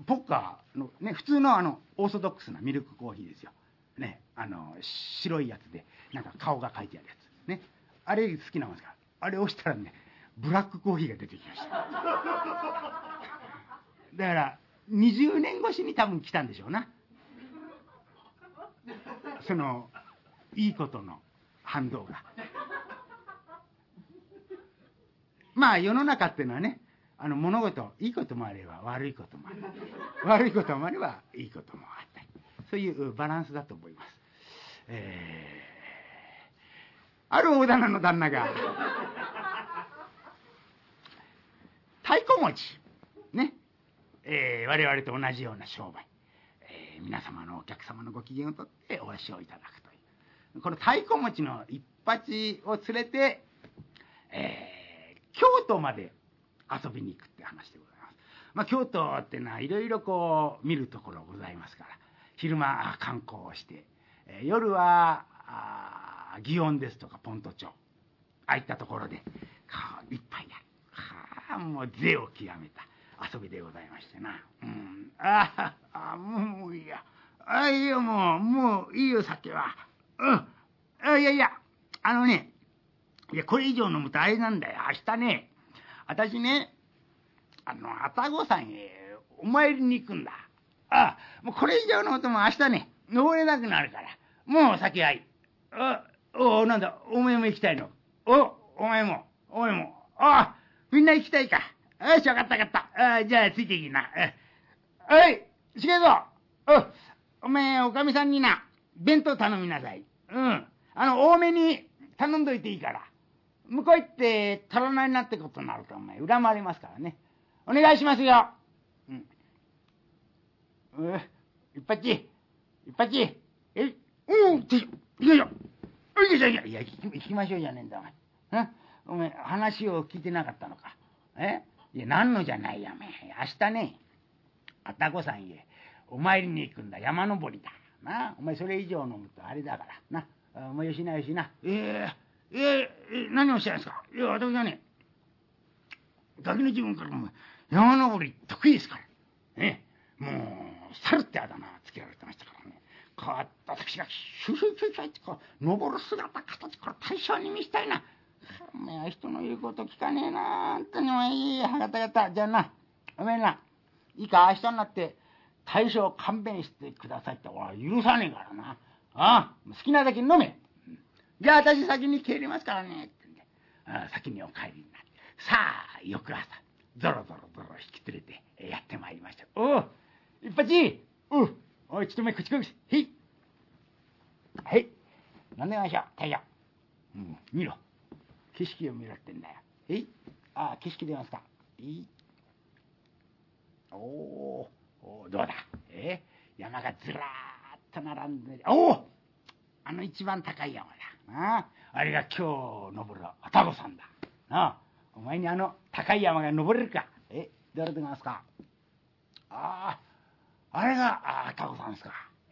ポッカーの、ね、普通のあのオーソドックスなミルクコーヒーですよ、ね、あの白いやつでなんか顔が書いてあるやつ、ね、あれ好きなんですから。あれ押したらねブラックコーヒーが出てきました。だから20年越しに多分来たんでしょうな。そのいいことの反動が。まあ世の中っていうのはねあの物事いいこともあれば悪いこともある。悪いこともあればいいこともあった。りそういうバランスだと思います、えー、ある大棚の旦那が太鼓持ちね、えー、我々と同じような商売、えー、皆様のお客様のご機嫌をとってお足をいただくという。この太鼓持ちの一発を連れて、えー、京都まで遊びに行くって話でございます。まあ、京都ってのはいろいろこう見るところございますから昼間観光をして、え、夜は祇園ですとかポント町ああいったところで顔いっぱいやる。はあもう税を極めた遊びでございましてな。うん、ああもういいや。あいいよもうもういいよ酒は。うんあいやいやあのねいやこれ以上飲むとあれなんだよ明日ね私ね、あの、愛宕山へお参りに行くんだ。ああ、もうこれ以上のことも明日ね、登れなくなるから。もう先はいい。あ、おなんだ、お前も行きたいの？お、お前も、お前も。ああ、みんな行きたいか。よし、わかったわかった。あじゃあ、ついていきな。はい、しげぞ。お、お前、おかみさんにな、弁当頼みなさい。うん。あの、多めに頼んどいていいから。向こう行って足らないなってことになるとお前恨まれますからね。お願いしますよ。うん。う一発一発えうんいやいや。いやいやいや行きましょうじゃねえんだお前お前話を聞いてなかったのかえいや何のじゃないやめ明日ね愛宕山へお参りに行くんだ山登りだなお前それ以上飲むとあれだからなお前よしなよしなええーえー、何をおっしゃいますか？いや、私はね、ガキの自分からも山登り得意ですから。ね。もう、猿ってあだ名つけられてましたからね。こうやって私がシュシュシュシュってこう、登る姿、形、これ大将に見したいな。おめえ人の言うこと聞かねえなあ。本当にもいい。はがたがた。じゃあな、おめえな、いいか、明日になって、大将勘弁してくださいって俺は許さねえからな。ああ、好きなだけ飲め。じゃあ私先に帰りますからね。ってんで、先にお帰りになって。さあ、翌朝、ぞろぞろぞろ引き連れてやってまいりました。おお一発おうおい、ちょっと前口こし。へい。はい。飲んでましょう、大将。うん、見ろ。景色を見ろってんだよ。へい。ああ、景色出ますか。いい。おおどうだ？え？山がずらーっと並んで、おおあの一番高い山だ。ああれが今日登る愛宕山だ。あお前にあの高い山が登れるか。え、どれでますか？ああ、あれが愛宕山ですか。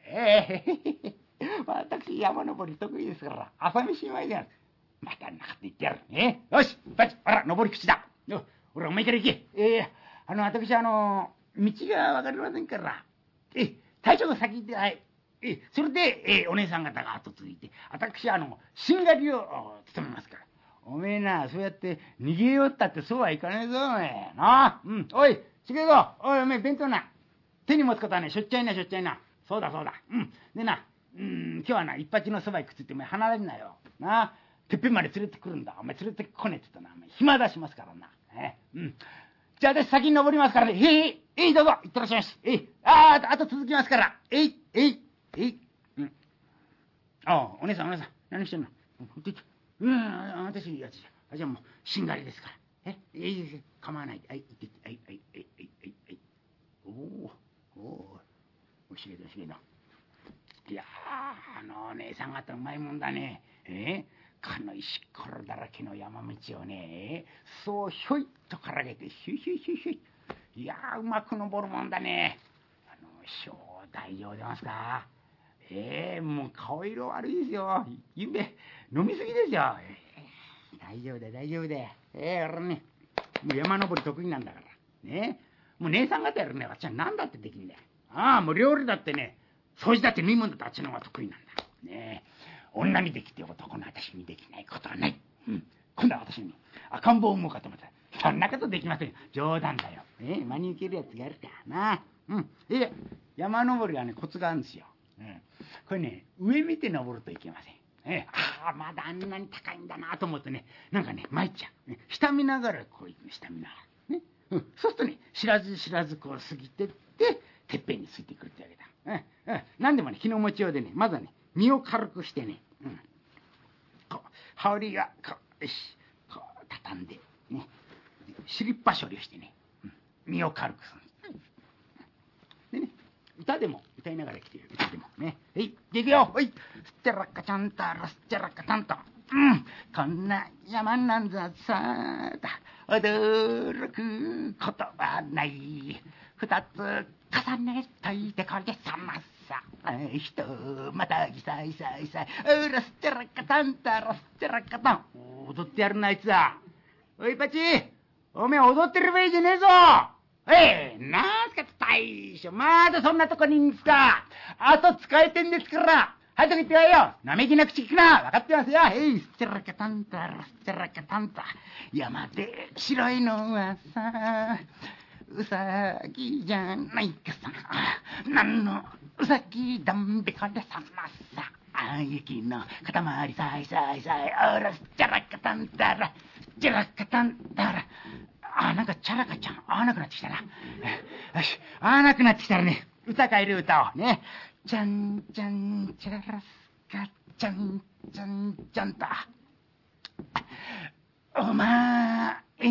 ええ、<laughs> 私山登り得意ですから、朝飯前でやる。またなかって言ってやる。えよし、バチ、あら、登り口だ。よ、ほら、お前から行け。ええー、あの、私、あの、道がわかりませんから。え、隊長が先行って、はい。えそれで、えお姉さん方が後続いて私あのしんがりを務めますから。おめえなそうやって逃げよったってそうはいかねえぞおめえ。なうん。おいしげぞおいおめえ弁当な。手に持つことはねしょっちゃいなしょっちゃいな。そうだそうだ。うん。でなうん今日はな一発のそばにくっついてお前離れんなよ。なあてっぺんまで連れてくるんだ。お前連れてこねえって言ったな。お前暇出しますからな。えうん。じゃあ私先に登りますからね。へいえいどうぞ。行ってらっしゃいますえい。あああと続きますから。えいえい。え？いうん。ああ、お姉さん、お姉さん、何してんの？うん、私、いやつじゃ。じゃあもう、しんがりですから。え、いいです。構わない。はい、行ってはい、はい、はい、はい、はい。おお、おお、おしげだ、しげだ。いやあのお姉さん方うまいもんだね。え？かの石ころだらけの山道をね、そうひょいっとからげて、ヒュヒュヒュヒュいやうまく登るもんだね。あの、師匠、大丈夫出ますかえー、もう顔色悪いですよ。ゆんべ、飲みすぎですよ。えー、大丈夫だ、大丈夫だ。ええー、俺ね、もう山登り得意なんだから。ねもう姉さん方やるね、私は何だってできんだよ。ああ、もう料理だってね、掃除だって飲み物だってあっちの方が得意なんだ。ね女にできて男の私にできないことはない。うん。今度は私に赤ん坊を産もうかと思った。そんなことできませんよ。冗談だよ。ええ真に受けるやつがあるからな。うん。え山登りはね、コツがあるんですよ。うん。これね、上見て登るといけません。えああ、まだあんなに高いんだなと思ってね、なんかね、参っちゃう。ね、下見ながらこう行く下見ながら。ね。うん。そうするとね、知らず知らずこう過ぎてって、てっぺんについてくるってわけだ。うん。うん。なんでもね、気の持ちようでね、まずはね、身を軽くしてね、うん。こう、羽織が、こう、よし、こう、畳んで、ね、スリッパ処理をしてね、うん身を軽くする。でね、歌でも歌いながら来てる歌でもね。はい、でいくよ。はい。すっちゃらっかちゃんたらすっちゃらっかちゃんと。うん。こんな山なんざさだ。驚くことはない。二つ重ねといてこれさまさ。ひとまたぎさいさいさい。うらすっちゃらっかたんたらすっちゃらっかたん。踊ってやるなあいつは。おいパチおめえ踊ってる場合じゃねえぞええ、なんすか大将、まだそんなとこにいんすかあと使えてんですからはい、と言ってやよ生意気な口聞くな分かってますよえい、すっちゃらかたんたら、すっちゃらかたんた。山で白いのはさ、うさぎじゃないかさ。なんのうさぎだんべかでさまさ。あ雪の塊さいさいさい、あらすっちゃらかたんたら、すっちゃらかたんたら。あ、なんかチャラカちゃん、合わなくなってきたな。よし、合わなくなってきたらね、歌変える歌をね。ちゃんちゃんちゃらすか、ちゃんちゃんちゃんと。おまえ、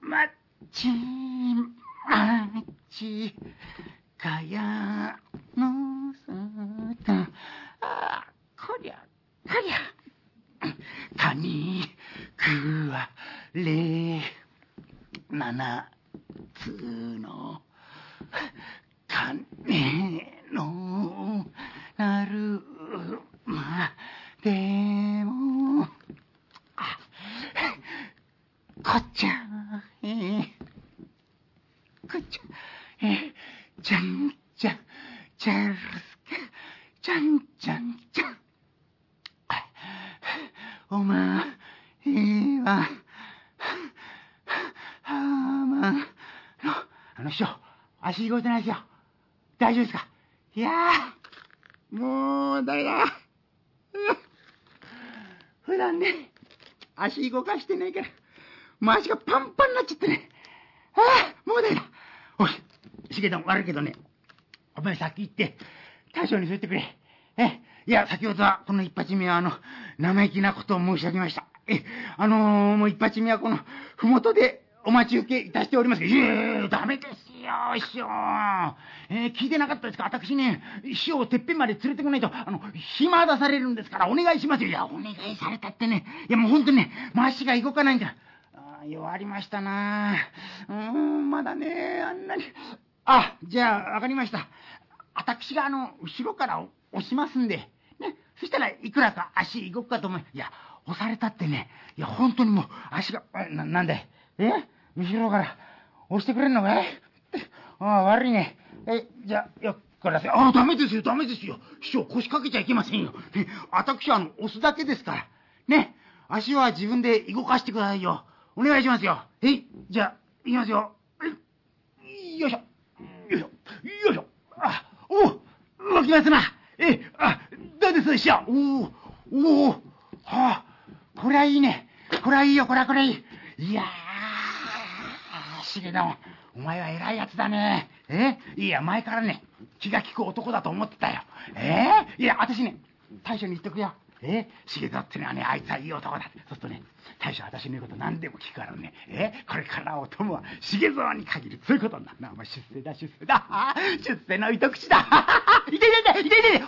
まっち、まち、かやのさた、あ、こりゃ、こりゃ。かにくわれ七つの鐘のなるまでも。あこっちゃえこっちゃえちゃんちゃんちゃるすかちゃんちゃんちゃん。おまえは、はまの、あの師匠、足動いてないですよ。大丈夫ですか？いやー、もう、だめだ。普段ね、足動かしてないから、もう足がパンパンになっちゃってね。ああ、もうだめだ。おい、しげた悪いけどね、お前先行って、大将にそう言ってくれ。え、いや、先ほどは、この一発目は、あの、生意気なことを申し上げました。え、あのーもう一発目はこの、ふもとでお待ち受けいたしておりますけど、いやいやいやダメですよ、師匠。えー聞いてなかったですか？私ね、師匠をてっぺんまで連れてこないと、あの、暇出されるんですから、お願いしますよ。いや、お願いされたってね、いや、もう本当にね、足が動かないんだ。あー弱りましたなうーん、まだね、あんなに。あ、じゃあ、わかりました。私があの、後ろから押しますんで、ね、そしたらいくらか足動くかと思う。いや、押されたってね、いや、本当にもう足が、あな、なんだいえ？後ろから押してくれんのかい？ああ、悪いね。え、じゃあ、よっからせ。ああ、ダメですよ、ダメですよ。師匠、腰掛けちゃいけませんよ。ね、私はあの、押すだけですから。ね、足は自分で動かしてくださいよ。お願いしますよ。えい、じゃあ、いきますよ。よいしょ。よいしょ。よいしょ。あ、おう動きますな。え、あ、どうです、師匠？おおおおはあ、こりゃいいね。こりゃいいよ、こりゃこりゃいい。いやー、しげだお前は偉いやつだね。え？いや、前からね、気が利く男だと思ってたよ。え？いや、私ね、大将に言っとくよ。え？しげだってのはね、あいつはいい男だ。そうするとね、大将私の言うこと何でも聞くからね、え？これからお供は重蔵に限る。そういうことになるな。お前出世だ、出世だ。あ <laughs> 出世の糸口だ。<laughs> いていていていていていて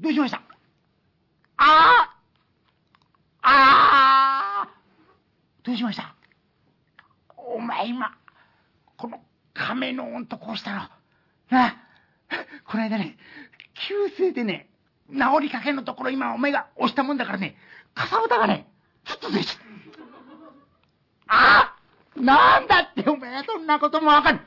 どうしました？ああああどうしました？お前今、この亀の音とこうしたの。なあ、この間ね、急性でね、治りかけのところ今お前が押したもんだからね、かさぶたがね、ちょっとできああなんだってお前そんなこともわかる。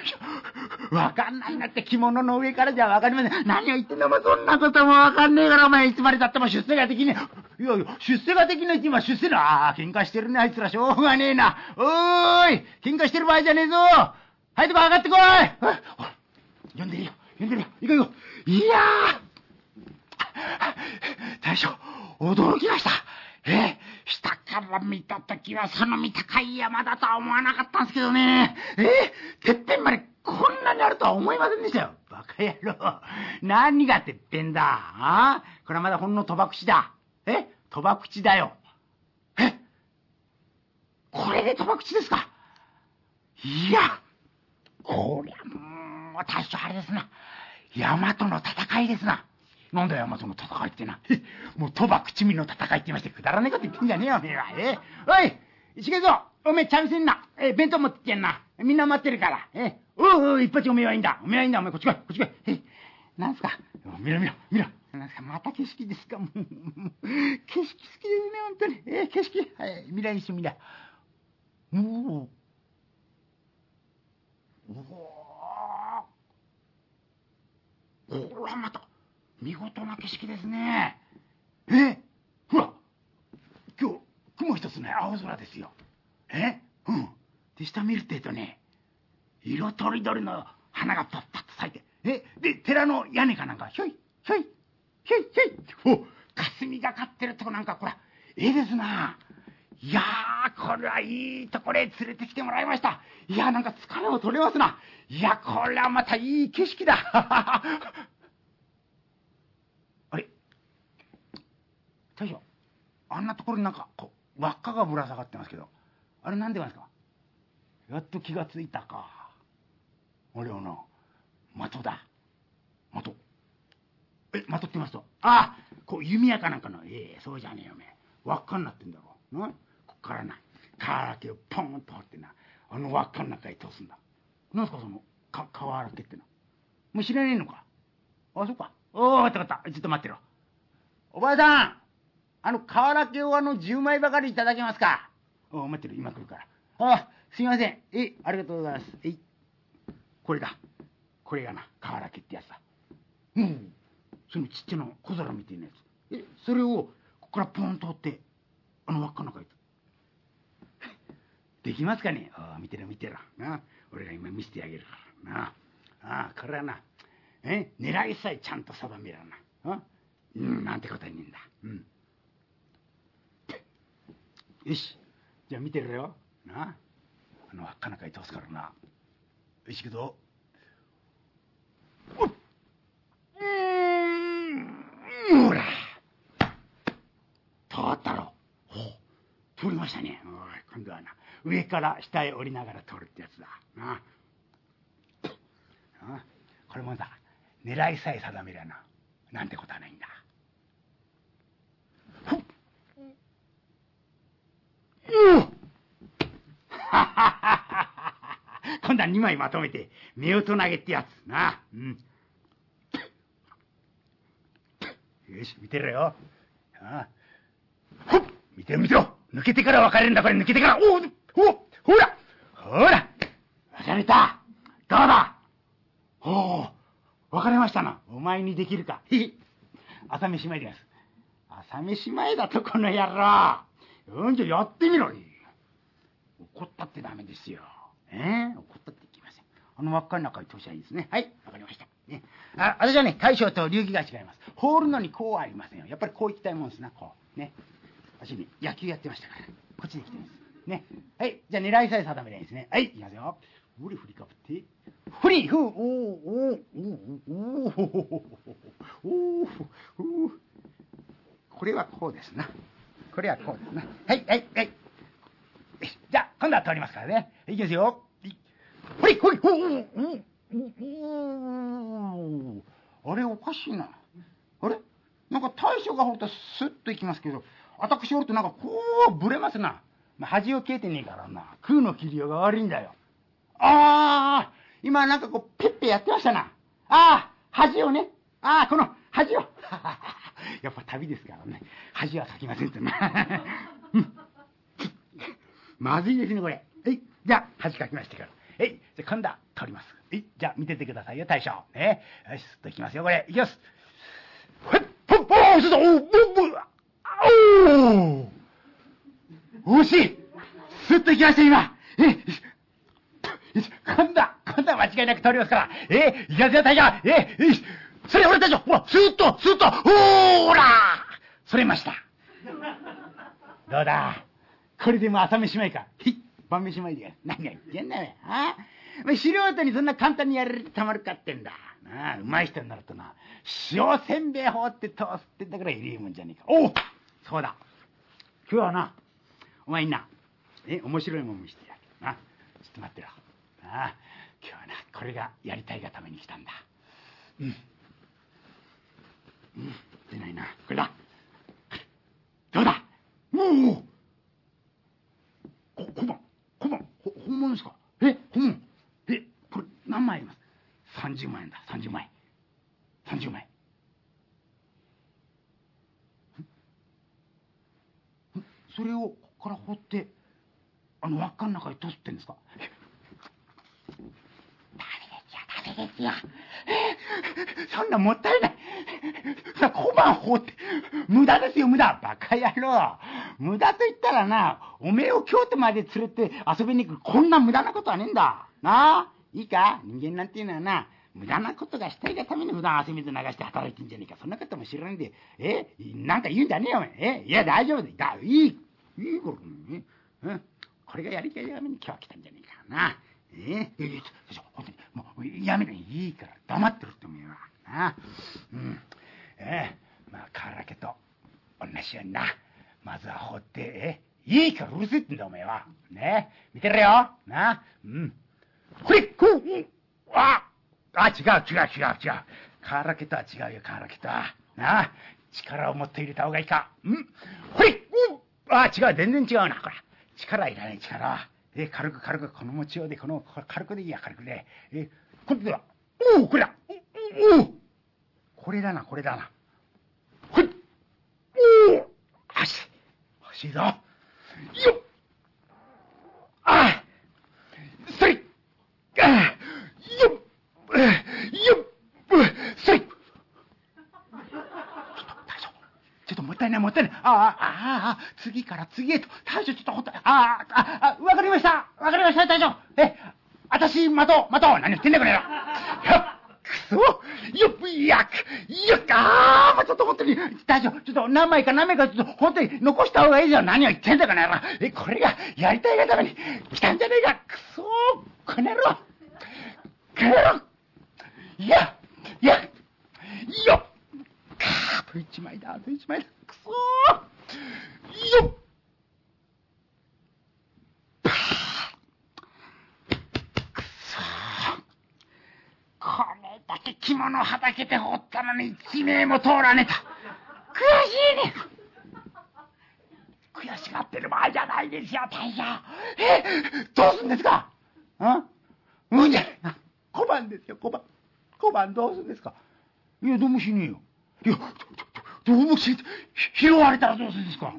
<laughs> わかんないなって着物の上からじゃわかりません。何を言ってんだお前そんなこともわかんねえからお前いつまで経っても出世ができねえ。いやいや、出世ができないって今出世な。ああ、喧嘩してるねあいつらしょうがねえな。おーい喧嘩してる場合じゃねえぞはいとこ上がってこいほら、呼んでるよ。呼んでるよ。行こう行こう。いやー大将、驚きました。え下から見たときはその見高い山だとは思わなかったんですけどね。えてっぺんまでこんなにあるとは思いませんでしたよ。バカ野郎。何がてっぺんだ？あ？これはまだほんの賭博地だ。え？賭博地だよ。え？これで賭博地ですか？いや、こりゃもう、大将あれですな。山との戦いですな。なんだよ、山との戦いってな。もう、賭博地味の戦いって言いまして、くだらねえこと言ってんじゃねえよ、おめえは。えおい石毛ぞおめえ、ちゃんせんな。え弁当持ってきてんな。みんな待ってるから。えおうおう、一発おめえはいいんだ。おめえはいいんだ、おめえ、こっち来い、こっち来い。えなんすか見ろ見ろ、見ろ。なんすか、また景色ですか。もう、景色好きですね、本当に。え景色。はい、未来一緒、未来。おお。おお。ほら、また、見事な景色ですね。えほら、今日、雲一つない青空ですよ。えうん。で、下見るってえとね、色とりどりの花がパッパッと咲いて、えで、寺の屋根かなんか、ひょい、ひょい、ひょい、ひょい。お、霞がかってるとこなんか、こら、ええですな。いやー、これはいいところへ連れてきてもらいました。いやー、なんか疲れを取れますな。いや、これはまたいい景色だ。あれ大将、あんなところになんか、こう、輪っかがぶら下がってますけど、あれなんでなんですか？やっと気がついたか。あれはな、的だ。的。え、的って言いますと、ああ、こう弓矢かなんかの、ええそうじゃねえよ、おめえ。輪っかになってんだろ。なこっからな、瓦らけをポンと掘ってな、あの輪っかの中へ通すんだ。なんすか、その、か、瓦らけっての。もう知らねえのか？あ、そっか。おお、わかったわかった。ちょっと待ってろ。おばあさんあの、瓦けをあの、10枚ばかりいただけますか？おお、待ってる、今来るから。あ、すいません。え、ありがとうございます。えい。これだ。これがな、瓦けってやつだ。うん。そのちっちゃな小皿みたいなやつ。え、それを、ここからポンと折って、あの輪っかの中へ。<laughs> できますかね？ああ、見てろ見てろ。な俺が今見せてあげるから。なああ、これはな、え、狙いさえちゃんと定めらな。あうん、なんてことはねえんだ。うん。よし。じゃあ見てるよ。なあの輪っかの中へ通すからな。よしけど。おっうん、ほら。通ったろ。ほう通りましたね。おい今度はな、上から下へ降りながら通るってやつだ。なあ。あこれもだ、狙いさえ定めりゃな、なんてことはないんだ。ほっうんよっはははは今度は2枚まとめて、目をと投げってやつな。うん。よし、見てろよ。ああほっ見てろ見てろ抜けてから分かれるんだ、これ抜けてから。おおおほらほら分かれたどうだおお分かれましたな。お前にできるか。へへ朝飯前です。朝飯前だと、この野郎。うん、じゃやってみろ。怒ったってダメですよ。え？ー、怒ったっていきません。あの輪っかの中に通しゃいいですね。はい、わかりました。ね。あ、私はね、大将と流儀が違います。放るのにこうはありませんよ。やっぱりこう行きたいもんですな、こう。ね。私ね、野球やってましたから。こっちに来てるんです。ね。はい、じゃあ狙いさえ定めないですね。はい、いきますよ。ふりふりかぶって。ふりふおーおーおーおーおーおーおーこれはこうですな。これはこうですな。はい、はい、はい。じゃあ、今度は通りますからね。いきますよ。ほい、ほい、ほい、あれ、おかしいな。あれ？なんか大将が掘るとスッといきますけど、私掘るとなんかこうぶれますな。まあ、恥を消えてねえからな。空の切りようが悪いんだよ。ああ今なんかこう、ペッペやってましたな。ああ恥をね。ああこの恥を。<laughs> やっぱ旅ですからね。恥はかきませんとな。う <laughs> んまずいですね、これ。はい。じゃあ、恥かきましたから。はい。じゃあ、今度は、おります。はい、じゃあ見ててくださいよ、大将。ね。よし、すっといきますよ、これ。いきます。ほっ、ほっ、おー、ちょっと、おー、ぼ、ぼ、あおー惜しいすっといきました、今。え、今度は、今度は間違いなく通りますから。え、いきますよ、大将。え、よし。それ、俺大将。ほら、スーッと、スーッと、ほーらそれました。どうだ？これでも朝飯前か。ひっ、晩飯前で。何が言ってんだよ。あ？お前素人にそんな簡単にやれるたまるかってんだ。なあ、うまい人になるとな、塩せんべい放って通すってんだからいいもんじゃねえか。おうそうだ。今日はな、お前にな、え、面白いもん見せてやる。な。ちょっと待ってろ。なあ、今日はな、これがやりたいがために来たんだ。うん。うん、出ないな。これだ。どうだ？おおこ小判小判ほ本物ですか？え？本物えこれ何枚あります？30万円だ。30枚30枚それをここから掘ってあの輪っかの中に通すってんですか？えダメですよそんなもったいない。さ小判放って無駄ですよ無駄。バカ野郎。無駄と言ったらなおめえを京都まで連れて遊びに行くこんな無駄なことはねえんだ。なあ？いいか？人間なんていうのはな無駄なことがしたいがために普段汗水流して働いてんじゃねえか。そんなことも知らないんで。え？なんか言うんじゃねえよお前え。いや大丈夫だ。いい。いいからね。うん。これがやりたいために今日は来たんじゃねえかな。え？えええ本当にもうやめないいから黙ってるって思えばなうん。ええ。まあ河原家と同じようにな。まずは放ってええ。いいからうるせえってんだお前は。ねえ。見てろよ。なうん。これこうああ違う違う違う違う。河原家とは違うよ河原家とは。なあ。力を持って入れた方がいいか。うん。ほれあ違う全然違うなこれ。力いらない力。はえ軽く軽くこの持ちようでこの軽くでいいや軽くで。え今度はおおこれだ。おおこれだなこれだな。ほい。おお足欲しいぞ。よっ。ああ。それああよっよっそれちょっと大将ちょっともったいないあああああ次から次へと。大将ちょっとほった。ああああわかりました。わかりました。大将。え私待とう待とう。何言ってんだこれよくそ。よっいやよっああちょっと本当に大将ちょっと何枚か何枚かちょっと本当に残した方がいいじゃん何を言ってんだこの野郎。えこれがやりたいがために。来たんじゃねえか。くそ。この野郎。この野郎。いやいや。よっ。と一枚だあと一枚だ。くそよっ。だけ着物をはたけて掘ったのに一名も通らねえと悔しいね。悔しがってる場合じゃないですよ大将。えどうすんですか？んうん？じゃない小判ですよ小判。小判どうすんですか？いやどうもしねえよいやどうもし拾われたらどうするんですか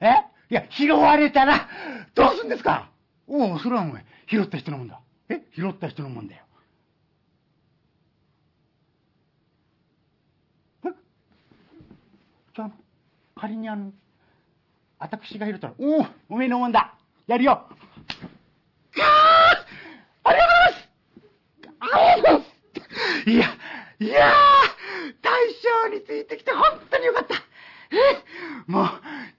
えいや拾われたらどうするんですかおおそれはお前拾った人のもんだえ拾った人のもんだよじゃあ仮にあの私が拾ったらおおおめえのもんだやるよかあありがとうございますありがとうございますいやいやー大将についてきて本当によかった。え？もう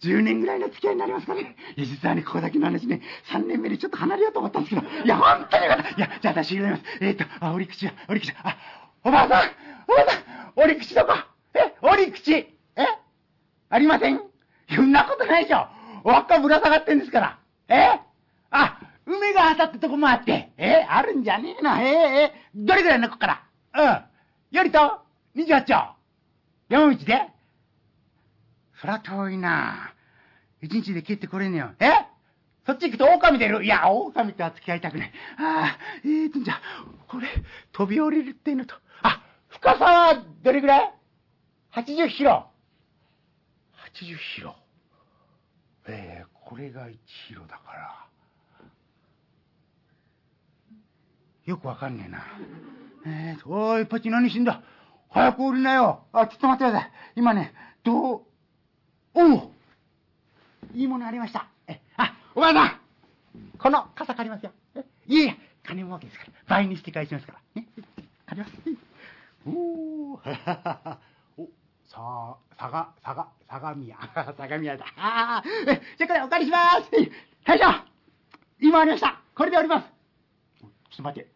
10年ぐらいの付き合いになりますかね。いや実はねここだけの話ね。3年目でちょっと離れようと思ったんですけど。いや本当によかった。いやじゃあ私言います。えっ、とあ折口は折口あおばあさんおばあさん折口どこ？え？折口。え？ありません。そんなことないでしょ。輪っかぶら下がってんですから。え？あ梅が当たったとこもあって。え？あるんじゃねえなえ？え？どれぐらいのここから？うん。よりと、28丁。山道でそら遠いな一日で帰ってこれんねよ。え？そっち行くと狼出るいや、狼とは付き合いたくない。ああ、えーと、じゃあ、これ、飛び降りるっていうのと、あ、深さはどれぐらい ?80 キロ。80キロ。えー、これが1キロだから。よくわかんねえな。えーと、おい、パチ何しんだ？早く降りなよ。あ、ちょっと待ってください。今ね、どう、おおいいものありました。え、あ、お前さんこの傘借りますよ。えいえいえ、金儲けですから。倍にして返しますから。ね、借ります。おお <laughs> お、さあ、さが、さが、相模屋。相模屋だ。ああ、え、じゃあこれお借りします。え大将今ありました。これで降ります。ちょっと待って。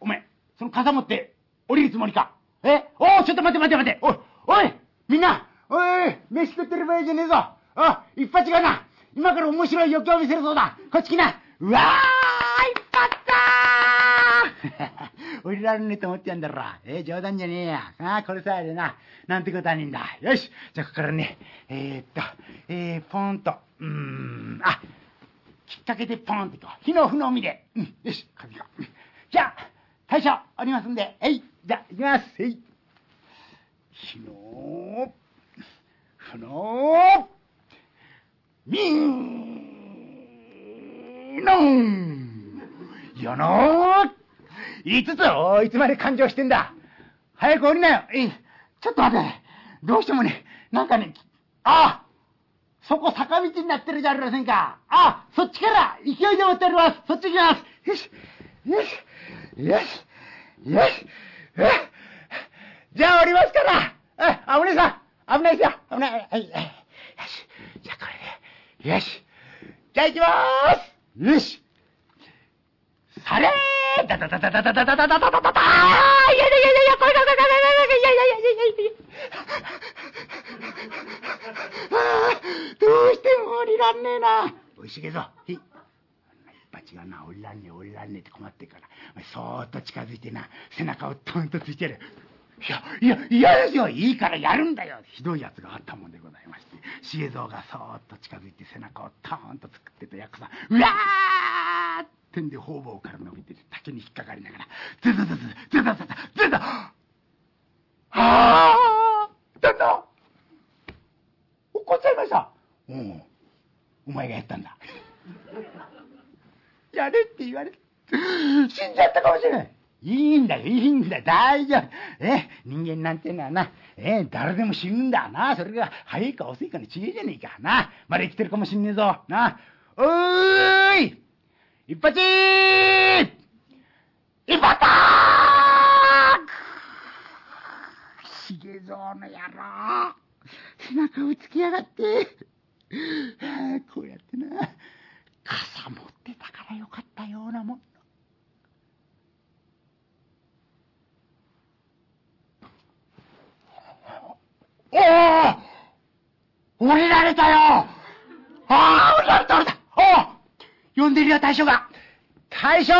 お前、その傘持って降りるつもりか？えおおちょっと待って待って待っておいおいみんなおい飯食ってる場合じゃねえぞあ一発がな今から面白い余興を見せるそうだこっち来なうわー一発だ降り <laughs> られねえと思ってやんだろ。えー、冗談じゃねえや。ああ、これさえでな。なんてことはねえんだ。よしじゃあ、ここからね、えー、っと、えー、ポンと、うーん、あ、きっかけでポンってこう。火の不のみで。うん、よし、紙が。じゃあ、大将、おりますんで、えい、じゃあ、行きます。えい。火の、ふの、みん、のん、よの五つおいつまで感情してんだ早く降りなよえい、ちょっと待て。どうしてもね、なんかね、ああそこ坂道になってるじゃありませんか。あ、そっちから勢いで持っております。そっち行きます。よし、よし、よし、よし、え？じゃあ降りますから。え、あ、お姉さん、危ないですよ。危ない。はい、よし。じゃあこれで、よし。じゃあ行きまーす。よし。されーダダダダダダダダダダダダダダいやいやいやいや、これこれこれこれこれいやいやいやいやいやいや。どうしても降りらんねえな。おいしげぞ。へい。一発がな、降りらんねえ、降りらんねえって困っ、そーっと近づいてな、背中をトンとついてやる。いや、いや、嫌ですよ。いいからやるんだよ。ひどい奴があったもんでございまして、重蔵がそーっと近づいて背中をトーンと作ってた役さん、うわーってんで方々から伸びて竹に引っかかりながら、ズズズズ、ズズズズ、ズズズはあ旦那怒っちゃいました。うん。お前がやったんだ。やれって言われて、死んじゃったかもしれない。いいんだよ、いいんだよ、大丈夫。え、人間なんてのはな、え、誰でも死ぬんだな。それが早いか遅いかの違いじゃねえか。な。まだ生きてるかもしんねえぞ。な。おーい一発一発ひげぞうの野郎。背中を突きやがって。こうやってな、傘持ってたからよかったようなもん。おお降りられたよ。ああ降りられた降りたおお呼んでるよ大将が。大将!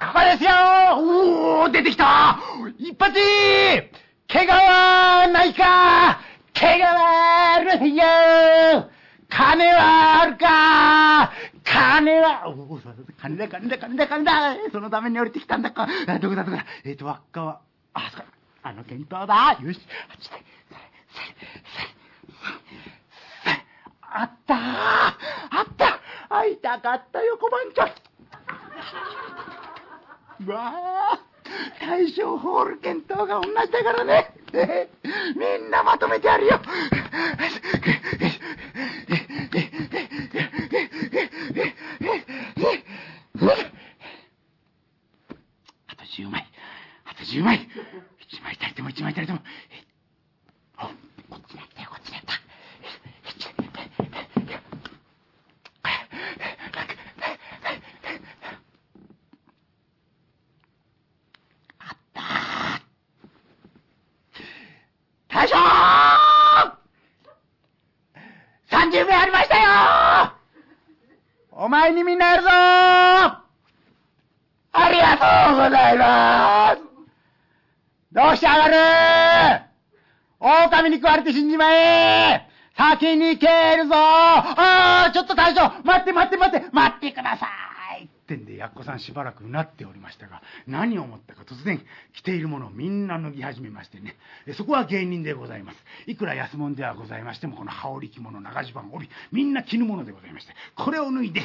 ここですよ!おお出てきた。一発!怪我はないか。怪我はあるよ。金はあるか。金は、おお、金だ、金だ、金だ、金だ、そのために降りてきたんだ。か。どこだ、どこだ。えっ、ー、と、輪っかは、あ、そこ。あの検討だよし、あっちで、あったあった会いたかったよ、小判ちゃん。わあ大正ホール検討が同じだからね。みんなまとめてやるよ。あと10枚。あと10枚。一枚たりても一枚たりても。われて死んじまえ先に蹴るぞ。ああちょっと大将待って待って待って待ってください。ってんでやっこさんしばらくうなっておりましたが何を思ったか突然着ているものをみんな脱ぎ始めましてね。そこは芸人でございます。いくら安物ではございましてもこの羽織着物長襦袢帯みんな着ぬものでございましてこれを脱いで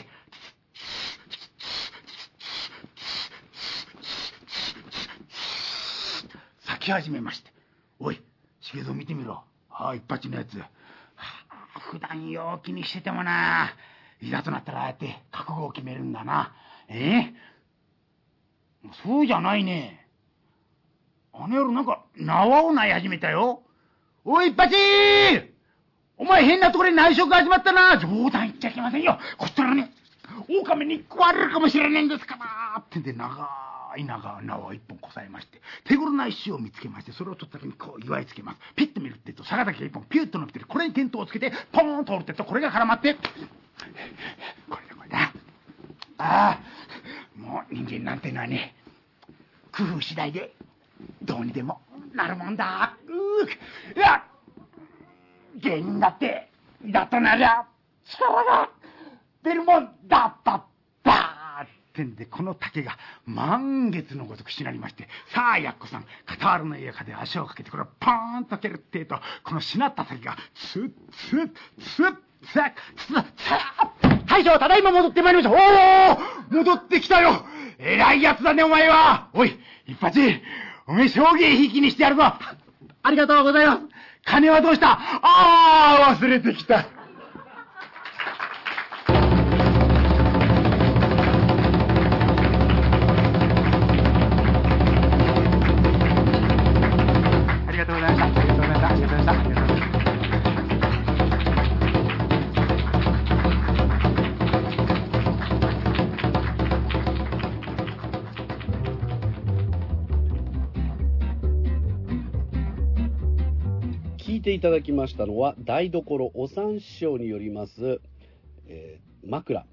咲き始めまして。おい茂蔵見てみろ。ああ一発のやつ、普段陽気にしててもな。いざとなったらああやって覚悟を決めるんだな。え？えそうじゃないね。あの夜なんか縄を鳴い始めたよ。おい一発！お前変なところに内職始まったな。冗談言っちゃいけませんよ。こったらね狼に食われるかもしれねえんですから。ってんで長い長縄を一本こさえまして手頃な石を見つけましてそれを取った時にこう祝いつけます。ピッと見るってと坂崎が一本ピュッと伸びてる。これにテントをつけてポーンと折るってとこれが絡まってこれだこれだ。ああもう人間なんてのはね工夫次第でどうにでもなるもんだ。ういや芸人だってだとなりゃ力が出るもんだった。ったってんでこの竹が満月のごとくしなりましてさあやっこさん傍らの家かで足をかけてこれをポーンと蹴るってえとこのしなった竹がツッツッツッツッツッツッ大将ただいま戻ってまいりました。おお戻ってきたよ。偉いやつだねお前は。おい一発おめえ証言引きにしてやるぞ。ありがとうございます。金はどうした？ああ忘れてきた。いていただきましたのは台所お三師匠によります、えー枕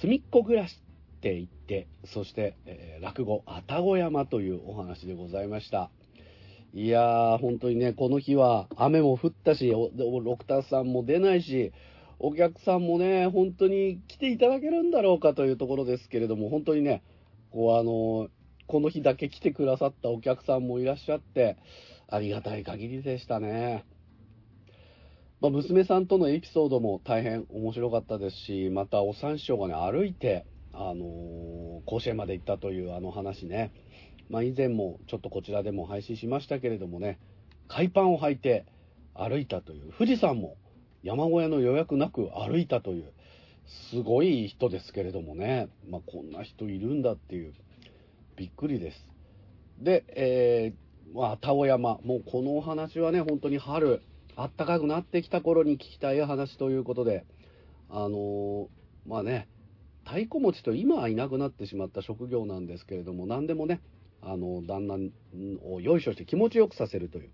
隅っこ暮らしって言ってそして、えー落語愛宕山というお話でございましたいやー本当にねこの日は雨も降ったしおおロクターさんも出ないしお客さんもね本当に来ていただけるんだろうかというところですけれども本当にねこうあのこの日だけ来てくださったお客さんもいらっしゃってありがたい限りでしたね。まあ、娘さんとのエピソードも大変面白かったですし、またお三師匠がね、歩いて、あのー甲子園まで行ったというあの話ね、まあ、以前もちょっとこちらでも配信しましたけれどもね、海パンを履いて歩いたという、富士山も山小屋の予約なく歩いたという、すごい人ですけれどもね、まあ、こんな人いるんだっていう、びっくりです。で、えー、まあ、田尾山、もうこのお話はね、本当に春、暖かくなってきた頃に聞きたい話ということで、あのーまあね、太鼓持ちと今はいなくなってしまった職業なんですけれども、何でもね、あの旦那をよいしょして気持ちよくさせるという、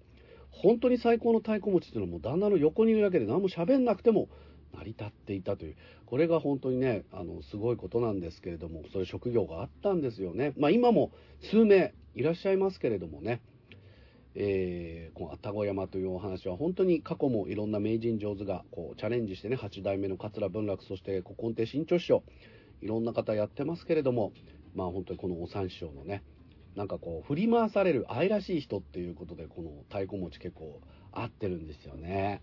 本当に最高の太鼓持ちというのはもう旦那の横にいるだけで何も喋んなくても成り立っていたという、これが本当にね、あのすごいことなんですけれども、そういう職業があったんですよね。まあ今も数名いらっしゃいますけれどもね、えーこの愛宕山というお話は本当に過去もいろんな名人上手がこうチャレンジしてね8代目の桂文楽そして古今亭新潮師匠いろんな方やってますけれどもまあ本当にこのお三師匠のねなんかこう振り回される愛らしい人っていうことでこの太鼓持ち結構合ってるんですよね。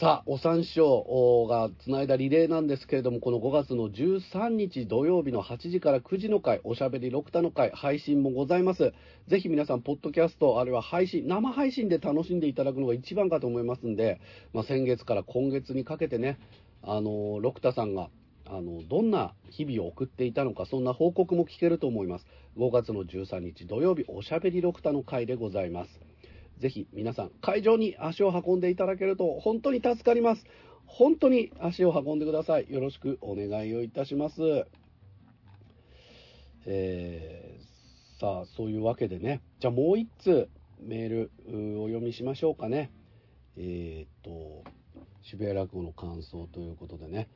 さあ、お三師匠がつないだリレーなんですけれども、この5月の13日土曜日の8時から9時の回、おしゃべり6田の回、配信もございます。ぜひ皆さん、ポッドキャスト、あるいは配信、生配信で楽しんでいただくのが一番かと思いますんで、まあ、先月から今月にかけてね、あの、六田さんが、あの、どんな日々を送っていたのか、そんな報告も聞けると思います。5月の13日土曜日、おしゃべり6田の回でございます。ぜひ皆さん、会場に足を運んでいただけると本当に助かります。本当に足を運んでください。よろしくお願いをいたします。えーさあ、そういうわけでね、じゃあもう一通メールうお読みしましょうかね。えーっと、渋谷落語の感想ということでね、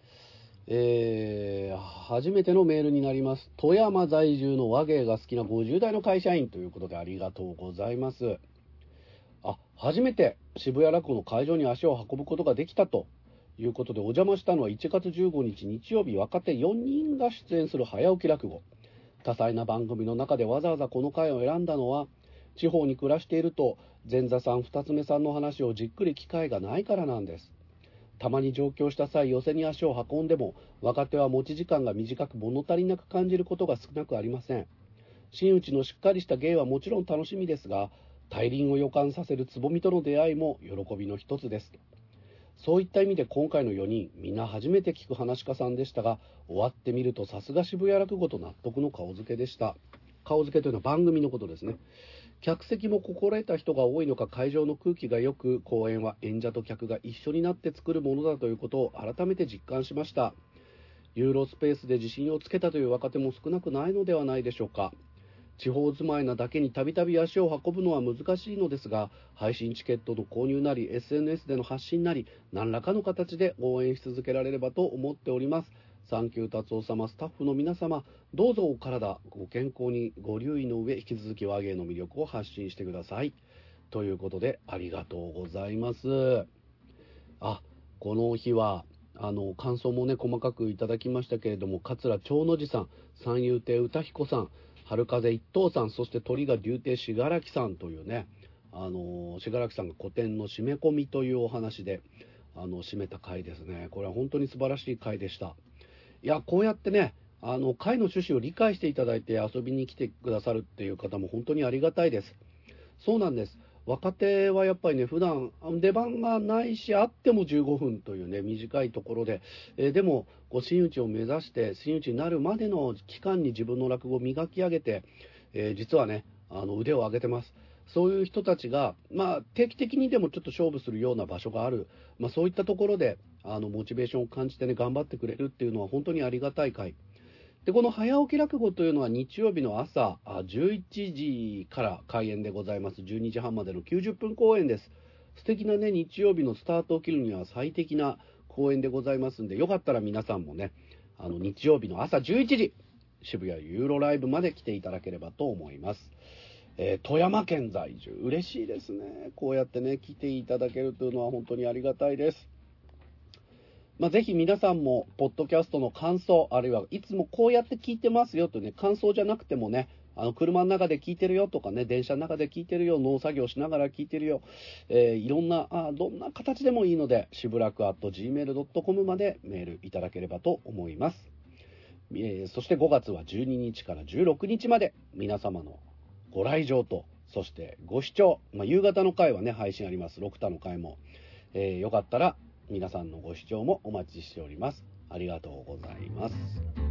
えー初めてのメールになります。富山在住の和芸が好きな50代の会社員ということでありがとうございます。初めて渋谷落語の会場に足を運ぶことができたということで、お邪魔したのは1月15日日曜日、若手4人が出演する早起き落語。多彩な番組の中でわざわざこの回を選んだのは、地方に暮らしていると、前座さん、二つ目さんの話をじっくり機会がないからなんです。たまに上京した際、寄せに足を運んでも、若手は持ち時間が短く物足りなく感じることが少なくありません。真打ちのしっかりした芸はもちろん楽しみですが大輪を予感させるつぼみとの出会いも喜びの一つです。そういった意味で今回の4人みんな初めて聞く話し家さんでしたが終わってみるとさすが渋谷落語と納得の顔付けでした。顔付けというのは番組のことですね。客席も心得た人が多いのか会場の空気がよく公演は演者と客が一緒になって作るものだということを改めて実感しました。ユーロスペースで自信をつけたという若手も少なくないのではないでしょうか。地方住まいなだけにたびたび足を運ぶのは難しいのですが配信チケットの購入なり SNS での発信なり何らかの形で応援し続けられればと思っております。サンキュー達夫様スタッフの皆様どうぞお体ご健康にご留意の上引き続き和芸の魅力を発信してください。ということでありがとうございます。あこの日はあの感想もね細かくいただきましたけれども桂長の寺さん三遊亭歌彦さん春風一等さんそして鳥が竜亭信楽さんというねあの信楽さんが古典の締め込みというお話であの締めた回ですね。これは本当に素晴らしい回でした。いやこうやってねあの会の趣旨を理解していただいて遊びに来てくださるっていう方も本当にありがたいです。そうなんです。若手はやっぱりね普段出番がないしあっても15分というね短いところで、えー、でもこう真打ちを目指して真打ちになるまでの期間に自分の落語を磨き上げて、えー、実はねあの腕を上げてます。そういう人たちが、まあ、定期的にでもちょっと勝負するような場所がある、まあ、そういったところであのモチベーションを感じてね頑張ってくれるっていうのは本当にありがたい回。でこの早起き落語というのは日曜日の朝11時から開演でございます。12時半までの90分公演です。素敵なね日曜日のスタートを切るには最適な公演でございますんでよかったら皆さんもねあの日曜日の朝11時渋谷ユーロライブまで来ていただければと思います。えー、富山県在住。嬉しいですね。こうやってね来ていただけるというのは本当にありがたいです。まあ、ぜひ皆さんも、ポッドキャストの感想、あるいはいつもこうやって聞いてますよとね、感想じゃなくてもね、あの、車の中で聞いてるよとかね、電車の中で聞いてるよ、農作業しながら聞いてるよ、えー、いろんな、あどんな形でもいいので、しぶらく gmail.com までメールいただければと思います。えー、そして5月は12日から16日まで、皆様のご来場と、そしてご視聴、まあ、夕方の回はね、配信あります。6タの回も。えー、よかったら皆さんのご視聴もお待ちしております。ありがとうございます。